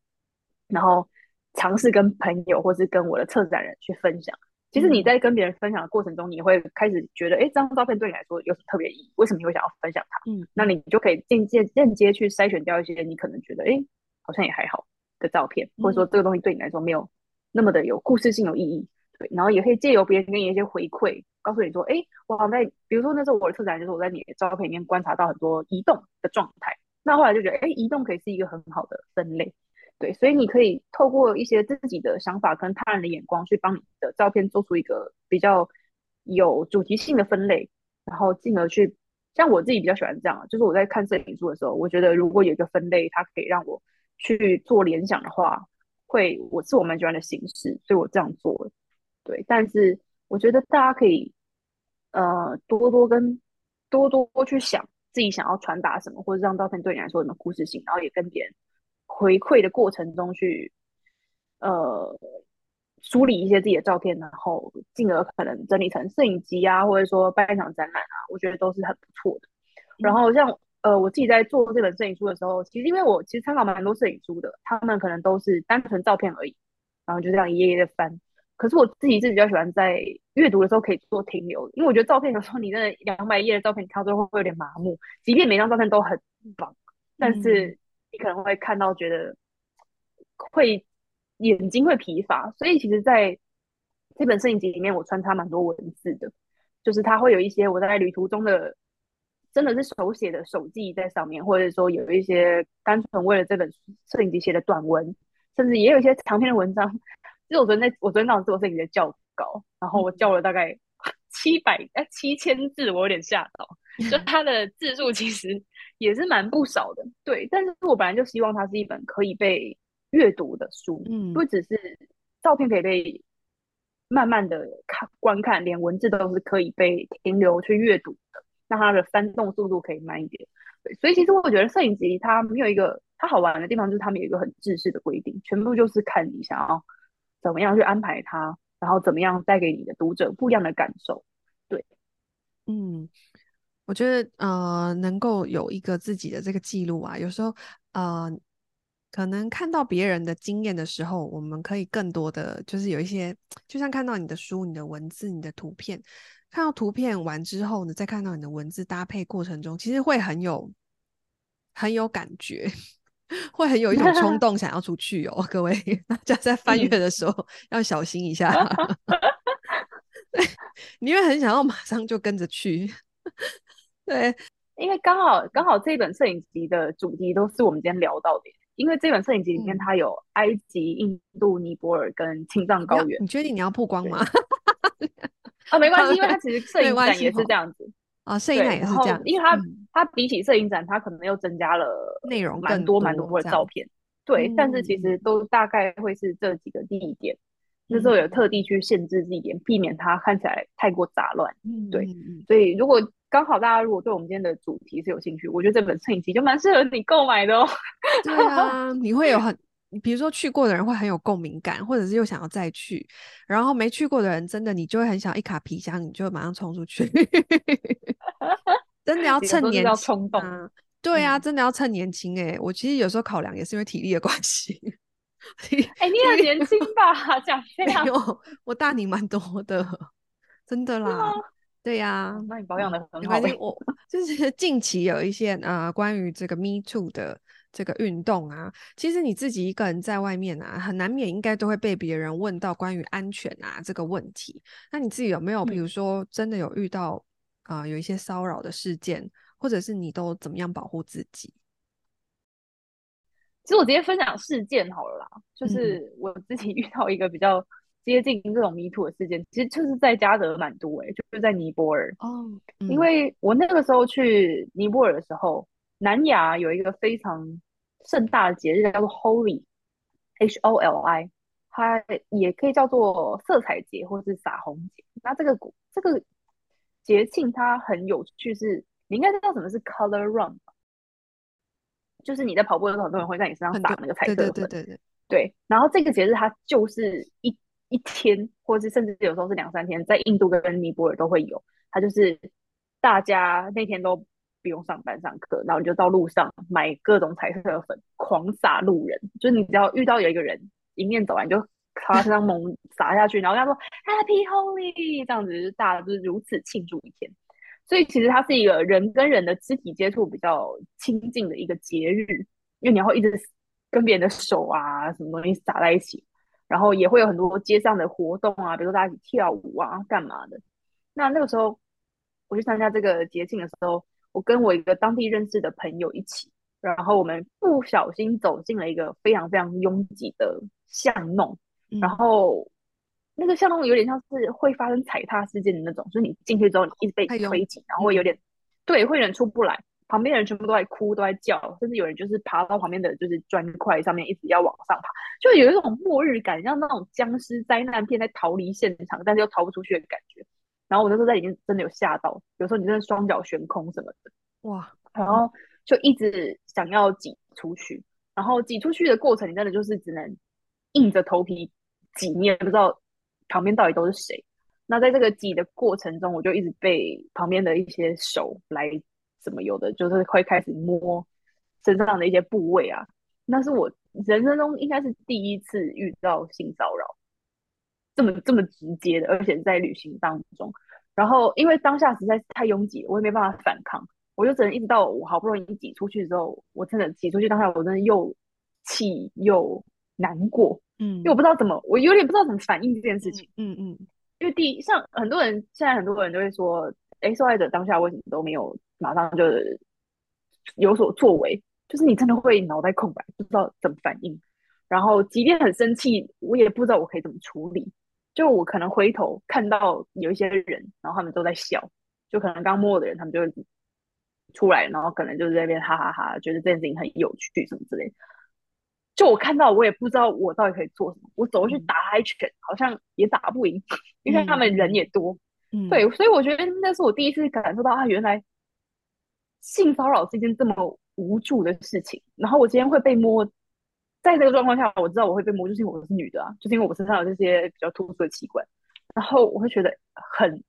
然后尝试跟朋友或是跟我的策展人去分享。其实你在跟别人分享的过程中，你会开始觉得，哎、嗯，这张照片对你来说有什么特别意义？为什么你会想要分享它？嗯，那你就可以间接间接去筛选掉一些你可能觉得，哎，好像也还好的照片，或者说这个东西对你来说没有那么的有故事性、有意义。对，然后也可以借由别人给你一些回馈，告诉你说，哎，我好像在，比如说那时候我的策展人就是我在你的照片里面观察到很多移动的状态。那后来就觉得，哎，移动可以是一个很好的分类，对，所以你可以透过一些自己的想法跟他人的眼光，去帮你的照片做出一个比较有主题性的分类，然后进而去，像我自己比较喜欢这样，就是我在看摄影书的时候，我觉得如果有一个分类，它可以让我去做联想的话，会我是我蛮喜欢的形式，所以我这样做了，对，但是我觉得大家可以，呃，多多跟多多去想。自己想要传达什么，或者这张照片对你来说有什么故事性，然后也跟别人回馈的过程中去，呃，梳理一些自己的照片，然后进而可能整理成摄影集啊，或者说办一场展览啊，我觉得都是很不错的。然后像呃，我自己在做这本摄影书的时候，其实因为我其实参考蛮多摄影书的，他们可能都是单纯照片而已，然后就这样一页页的翻。可是我自己是比较喜欢在阅读的时候可以做停留，因为我觉得照片有时候你那两百页的照片，你看到最后会有点麻木。即便每张照片都很棒，但是你可能会看到觉得会眼睛会疲乏。所以其实在这本摄影集里面，我穿插蛮多文字的，就是它会有一些我在旅途中的真的是手写的手记在上面，或者说有一些单纯为了这本摄影集写的短文，甚至也有一些长篇的文章。其实我昨天在我昨天早上做摄影的教稿，然后我校了大概七百哎七千字，我有点吓到。就它的字数其实也是蛮不少的，对。但是我本来就希望它是一本可以被阅读的书，嗯，不只是照片可以被慢慢的看观看，连文字都是可以被停留去阅读的，那它的翻动速度可以慢一点。对，所以其实我觉得摄影集它没有一个它好玩的地方，就是他们有一个很制式的规定，全部就是看你想要。怎么样去安排它，然后怎么样带给你的读者不一样的感受？对，嗯，我觉得呃，能够有一个自己的这个记录啊，有时候呃，可能看到别人的经验的时候，我们可以更多的就是有一些，就像看到你的书、你的文字、你的图片，看到图片完之后呢，再看到你的文字搭配过程中，其实会很有很有感觉，会很有一种冲 动想要出去哦。各位 大家在翻阅的时候、嗯、要小心一下，对，你会很想要马上就跟着去，对。因为刚好刚好这一本摄影集的主题都是我们今天聊到的，因为这本摄影集里面它有埃及、印度、尼泊尔跟青藏高原。你确定你要曝光吗？啊，没关系，因为它其实摄影展也是这样子啊，摄影展也是这样，因为它、嗯、它比起摄影展，它可能又增加了内容蛮多蛮多的照片。对，但是其实都大概会是这几个地点，那时候有特地去限制地点，避免它看起来太过杂乱。嗯，对，所以如果。刚好大家如果对我们今天的主题是有兴趣，我觉得这本摄影集就蛮适合你购买的哦。对啊，你会有很，比如说去过的人会很有共鸣感，或者是又想要再去，然后没去过的人真的你就会很想一卡皮箱，你就会马上冲出去。真的要 趁年冲动。对啊，真的要趁年轻哎、欸。我其实有时候考量也是因为体力的关系。哎、欸，你 很年轻吧？讲这样，没有，我大你蛮多的，真的 啦。对呀、啊，那你保养的很好。我就是近期有一些呃关于这个 Me Too 的这个运动啊，其实你自己一个人在外面啊，很难免应该都会被别人问到关于安全啊这个问题。那你自己有没有，比如说真的有遇到啊、有一些骚扰的事件，或者是你都怎么样保护自己？其实我直接分享事件好了啦，就是我自己 遇到一个比较。接近这种迷途的事件，其实就是在加德蛮多诶，就是在尼泊尔哦。嗯、因为我那个时候去尼泊尔的时候，南亚有一个非常盛大的节日叫做 Holi，H O L I，它也可以叫做色彩节或是撒红节。那这个这个节庆它很有趣是，是你应该知道什么是 Color Run，就是你在跑步的时候，很多人会在你身上撒那个彩色粉。对对对对对。对，然后这个节日它就是一。一天，或者是甚至有时候是两三天，在印度跟尼泊尔都会有。它就是大家那天都不用上班上课，然后你就到路上买各种彩色的粉，狂撒路人。就是你只要遇到有一个人迎面走来，你就朝他身上猛撒下去，然后跟他说 Happy Holi 这样子，就是大家就是如此庆祝一天。所以其实它是一个人跟人的肢体接触比较亲近的一个节日，因为你要一直跟别人的手啊什么东西撒在一起。然后也会有很多街上的活动啊，比如说大家一起跳舞啊，干嘛的。那那个时候我去参加这个节庆的时候，我跟我一个当地认识的朋友一起，然后我们不小心走进了一个非常非常拥挤的巷弄，嗯、然后那个巷弄有点像是会发生踩踏事件的那种，所以你进去之后你一直被推挤，然后会有点、嗯、对，会有点出不来。旁边的人全部都在哭，都在叫，甚至有人就是爬到旁边的就是砖块上面，一直要往上爬，就有一种末日感，像那种僵尸灾难片在逃离现场，但是又逃不出去的感觉。然后我那时候在里面真的有吓到，有时候你真的双脚悬空什么的，哇！然后就一直想要挤出去，然后挤出去的过程，你真的就是只能硬着头皮挤，你也不知道旁边到底都是谁。那在这个挤的过程中，我就一直被旁边的一些手来。怎么有的就是会开始摸身上的一些部位啊，那是我人生中应该是第一次遇到性骚扰，这么这么直接的，而且在旅行当中。然后因为当下实在是太拥挤，我也没办法反抗，我就只能一直到我好不容易挤出去之后，我真的挤出去当下，我真的又气又难过，嗯，因为我不知道怎么，我有点不知道怎么反应这件事情，嗯嗯，嗯，因为第一，像很多人现在很多人都会说，哎，受害者当下为什么都没有。马上就有所作为，就是你真的会脑袋空白，不知道怎么反应。然后，即便很生气，我也不知道我可以怎么处理。就我可能回头看到有一些人，然后他们都在笑，就可能刚摸我的人，他们就会出来，然后可能就是在那边哈哈哈哈，觉得这件事情很有趣什么之类。就我看到，我也不知道我到底可以做什么。我走过去打他一拳，好像也打不赢，因为他们人也多。嗯，对，所以我觉得那是我第一次感受到啊，原来。性骚扰是一件这么无助的事情，然后我今天会被摸，在这个状况下，我知道我会被摸，就是因为我是女的啊，就是因为我身上有这些比较突出的器官，然后我会觉得很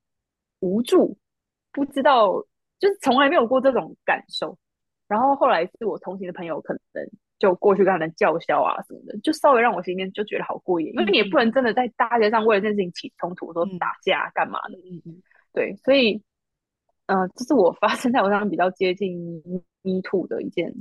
无助，不知道，就是从来没有过这种感受。然后后来是我同行的朋友可能就过去跟他们叫嚣啊什么的，就稍微让我心里面就觉得好过瘾，因为你也不能真的在大街上为了这件事情起冲突，说打架干嘛的，嗯嗯，对，所以，呃，这是我发生在我身上比较接近 Me Too 的一件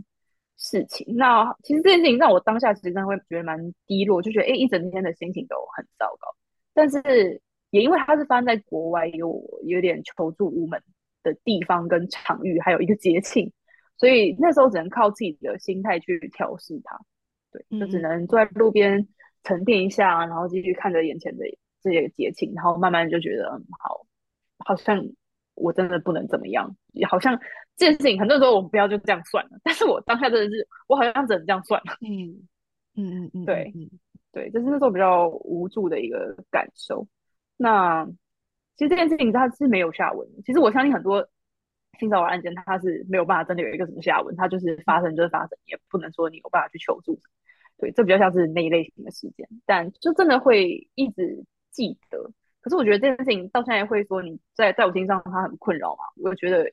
事情。那其实这件事情让我当下其实真的会觉得蛮低落，就觉得哎，一整天的心情都很糟糕。但是也因为它是发生在国外，有有点求助无门的地方跟场域，还有一个节庆。所以那时候只能靠自己的心态去调试它，对，就只能坐在路边沉淀一下，然后继续看着眼前的这些节庆，然后慢慢就觉得，嗯，好，好像我真的不能怎么样，好像这件事情很多时候我们不要就这样算了，但是我当下真的是，我好像只能这样算了，嗯嗯嗯嗯，对对，这是那时候比较无助的一个感受。那其实这件事情它是没有下文，其实我相信很多。性骚扰案件，它是没有办法真的有一个什么下文，它就是发生就是发生，也不能说你有办法去求助。对，这比较像是那一类型的事件，但就真的会一直记得。可是我觉得这件事情到现在会说你在在我心上它很困扰嘛？我觉得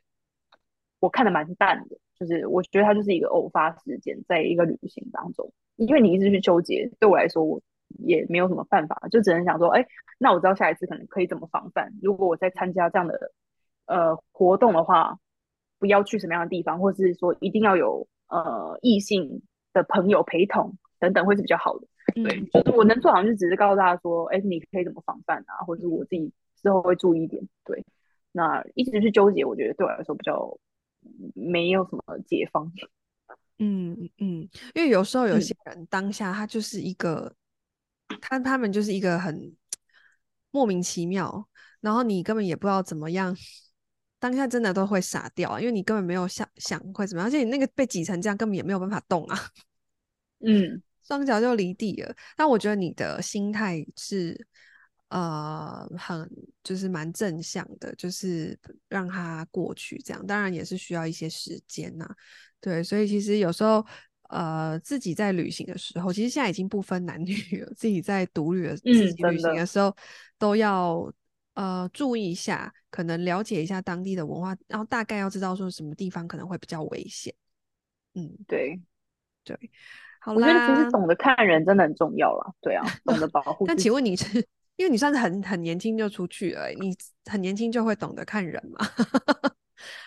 我看得蛮淡的，就是我觉得它就是一个偶发事件，在一个旅行当中，因为你一直去纠结，对我来说我也没有什么办法，就只能想说，哎，那我知道下一次可能可以怎么防范。如果我在参加这样的。呃，活动的话，不要去什么样的地方，或者是说一定要有呃异性的朋友陪同等等，会是比较好的。对，嗯、就是我能做好，就只是告诉大家说，哎，你可以怎么防范啊，或者是我自己之后会注意一点。对，那一直去纠结，我觉得对我来说比较没有什么解放。嗯嗯，因为有时候有些人当下他就是一个，嗯、他他们就是一个很 莫名其妙，然后你根本也不知道怎么样。当下真的都会傻掉，因为你根本没有想想会怎么样，而且你那个被挤成这样，根本也没有办法动啊。嗯，双脚就离地了。但我觉得你的心态是呃很就是蛮正向的，就是让它过去这样。当然也是需要一些时间呐、啊。对，所以其实有时候呃自己在旅行的时候，其实现在已经不分男女了，自己在独旅的自己旅行的时候、嗯、都要。呃，注意一下，可能了解一下当地的文化，然后大概要知道说什么地方可能会比较危险。嗯，对，对，好啦，我觉得其实懂得看人真的很重要了。对啊，懂得保 护。但请问你是，因为你算是很很年轻就出去了，你很年轻就会懂得看人吗？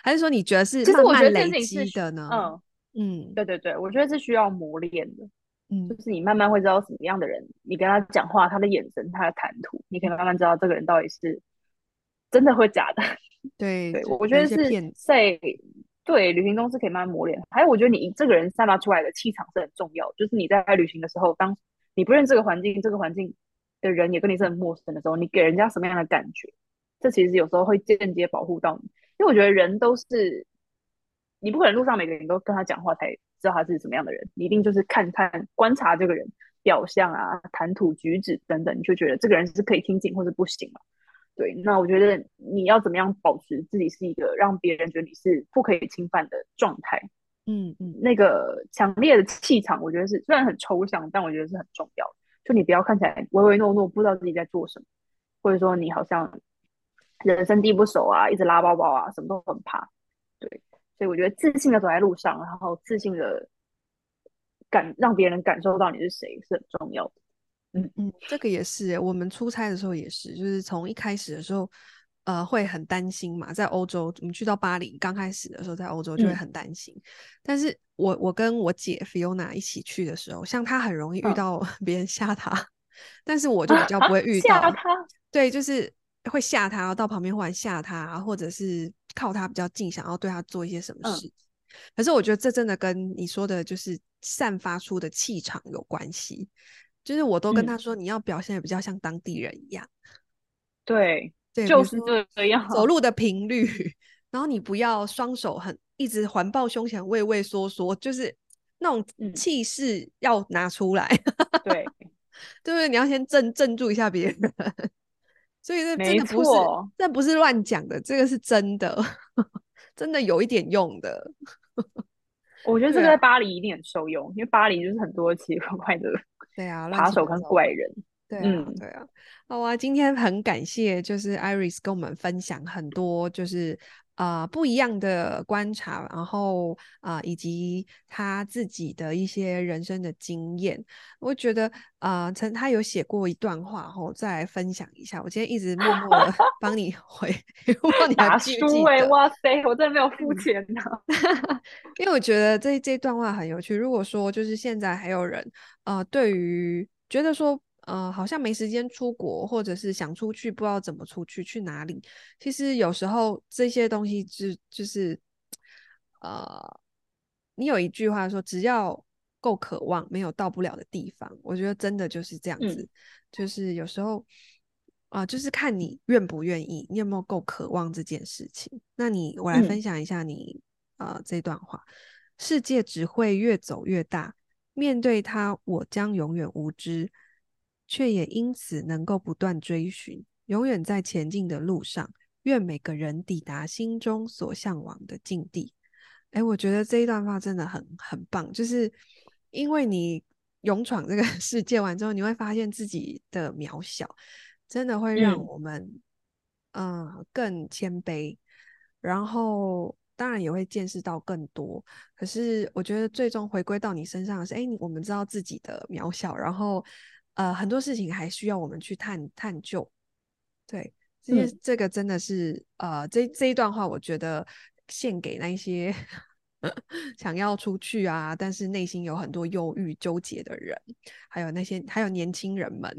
还是说你觉得是慢慢累积的呢？嗯嗯，对对对，我觉得是需要磨练的。嗯，就是你慢慢会知道什么样的人，你跟他讲话，他的眼神，他的谈吐，你可以慢慢知道这个人到底是真的或假的。对对，我觉得是在对旅行中是可以慢慢磨练。还有，我觉得你这个人散发出来的气场是很重要。就是你在旅行的时候，当你不认识这个环境，这个环境的人也跟你是很陌生的时候，你给人家什么样的感觉？这其实有时候会间接保护到你。因为我觉得人都是，你不可能路上每个人都跟他讲话才。知道他是什么样的人，你一定就是看看观察这个人表象啊、谈吐举止等等，你就觉得这个人是可以亲近或者不行嘛？对，那我觉得你要怎么样保持自己是一个让别人觉得你是不可以侵犯的状态？嗯嗯，那个强烈的气场，我觉得是虽然很抽象，但我觉得是很重要的。就你不要看起来唯唯诺诺，不知道自己在做什么，或者说你好像人生地不熟啊，一直拉包包啊，什么都很怕。对。所以我觉得自信的走在路上，然后自信的感让别人感受到你是谁是很重要的。嗯嗯，这个也是，我们出差的时候也是，就是从一开始的时候，呃，会很担心嘛，在欧洲，我们去到巴黎刚开始的时候，在欧洲就会很担心。嗯、但是我我跟我姐 Fiona 一起去的时候，像她很容易遇到 别人吓她，嗯、但是我就比较不会 遇到。吓她？对，就是会吓他，到旁边忽然吓他，或者是。靠他比较近，想要对他做一些什么事。嗯、可是我觉得这真的跟你说的，就是散发出的气场有关系。就是我都跟他说，你要表现的比较像当地人一样。对对，就是这样。走 路的频率，然后你不要双手很一直环抱胸前，畏畏缩缩，就是那种气势要拿出来。嗯、对，对不对？你要先镇镇住一下别人。所以这真的不是，这不是乱讲的，这个是真的，真的有一点用的。我觉得这个在巴黎一定很受用，啊、因为巴黎就是很多奇奇怪怪的，对啊，扒手跟怪人。对啊，嗯、对啊。好啊，今天很感谢，就是 Iris 跟我们分享很多，就是啊、呃、不一样的观察，然后啊、呃、以及他自己的一些人生的经验，我觉得啊、呃，曾他有写过一段话，然后再分享一下。我今天一直默默的 帮你回，如果你还记不记得？哇塞，我真的没有付钱呢，因为我觉得这这段话很有趣。如果说就是现在还有人呃，对于觉得说。呃，好像没时间出国，或者是想出去，不知道怎么出去，去哪里。其实有时候这些东西就就是，呃，你有一句话说，只要够渴望，没有到不了的地方。我觉得真的就是这样子，嗯、就是有时候啊、呃，就是看你愿不愿意，你有没有够渴望这件事情。那你，我来分享一下你啊、嗯呃、这段话：世界只会越走越大，面对它，我将永远无知。却也因此能够不断追寻，永远在前进的路上。愿每个人抵达心中所向往的境地。哎，我觉得这一段话真的很很棒，就是因为你勇闯这个 世界完之后，你会发现自己的渺小，真的会让我们嗯、呃、更谦卑，然后当然也会见识到更多。可是我觉得最终回归到你身上的是，哎，我们知道自己的渺小，然后。呃，很多事情还需要我们去探探究。对，这些、嗯、这个真的是呃，这这一段话，我觉得献给那些 想要出去啊，但是内心有很多忧郁纠结的人，还有那些还有年轻人们。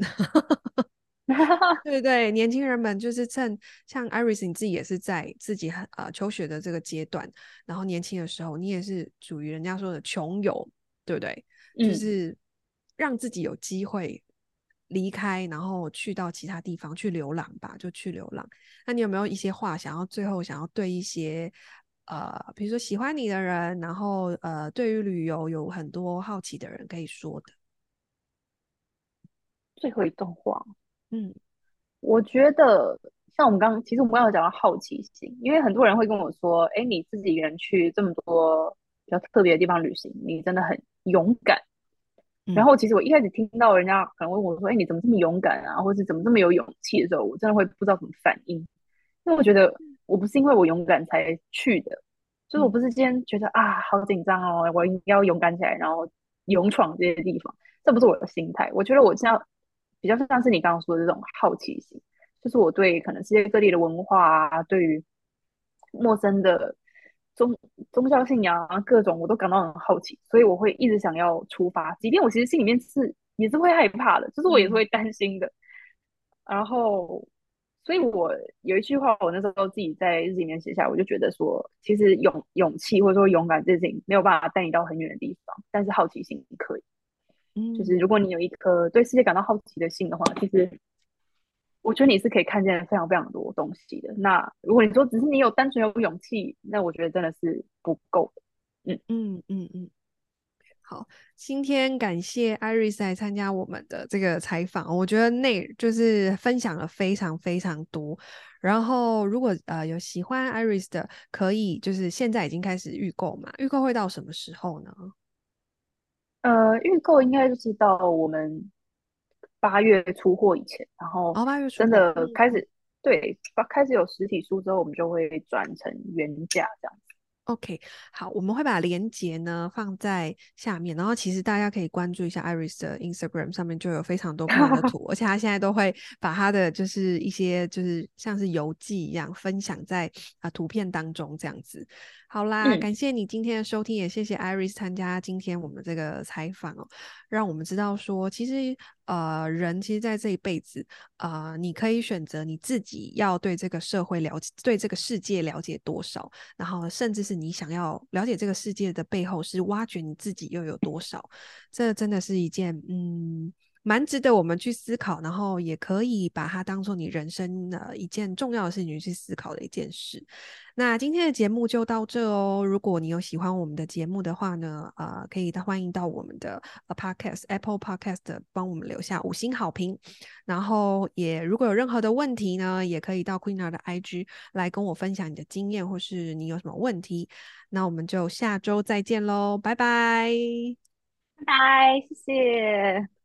对对，年轻人们就是趁像 Iris，你自己也是在自己呃求学的这个阶段，然后年轻的时候，你也是属于人家说的穷游，对不对？就是让自己有机会。离开，然后去到其他地方去流浪吧，就去流浪。那你有没有一些话想要最后想要对一些呃，比如说喜欢你的人，然后呃，对于旅游有很多好奇的人可以说的？最后一段话，嗯，我觉得像我们刚刚，其实我们刚刚讲到好奇心，因为很多人会跟我说，哎，你自己一个人去这么多比较特别的地方旅行，你真的很勇敢。然后其实我一开始听到人家可能问我说：“哎，你怎么这么勇敢啊？或是怎么这么有勇气的时候，我真的会不知道怎么反应。因为我觉得我不是因为我勇敢才去的，就是我不是今天觉得啊好紧张哦，我应该要勇敢起来，然后勇闯这些地方，这不是我的心态。我觉得我现在比较像是你刚刚说的这种好奇心，就是我对可能世界各地的文化啊，对于陌生的。”宗宗教信仰啊，各种我都感到很好奇，所以我会一直想要出发，即便我其实心里面是也是会害怕的，就是我也是会担心的。嗯、然后，所以我有一句话，我那时候自己在日记里面写下来，我就觉得说，其实勇勇气或者说勇敢这件事情没有办法带你到很远的地方，但是好奇心可以。嗯，就是如果你有一颗对世界感到好奇的心的话，其实。我觉得你是可以看见非常非常多东西的。那如果你说只是你有单纯有勇气，那我觉得真的是不够的。嗯嗯嗯嗯。好，今天感谢 Iris 来参加我们的这个采访，我觉得那就是分享了非常非常多。然后如果呃有喜欢 Iris 的，可以就是现在已经开始预购嘛？预购会到什么时候呢？呃，预购应该就是到我们。八月出货以前，然后真的开始、哦、对，开始有实体书之后，我们就会转成原价这样子。OK，好，我们会把链接呢放在下面，然后其实大家可以关注一下 Iris 的 Instagram 上面就有非常多不同的图，而且他现在都会把他的就是一些就是像是游记一样分享在啊、呃、图片当中这样子。好啦，嗯、感谢你今天的收听，也谢谢 Iris 参加今天我们这个采访哦，让我们知道说，其实呃，人其实在这一辈子呃，你可以选择你自己要对这个社会了解，对这个世界了解多少，然后甚至是你想要了解这个世界的背后，是挖掘你自己又有多少，这真的是一件嗯。蛮值得我们去思考，然后也可以把它当做你人生的一件重要的事情去思考的一件事。那今天的节目就到这哦。如果你有喜欢我们的节目的话呢，呃，可以欢迎到我们的 Podcast Apple Podcast 帮我们留下五星好评。然后也如果有任何的问题呢，也可以到 Queenar 的 IG 来跟我分享你的经验，或是你有什么问题。那我们就下周再见喽，拜拜，拜拜，谢谢。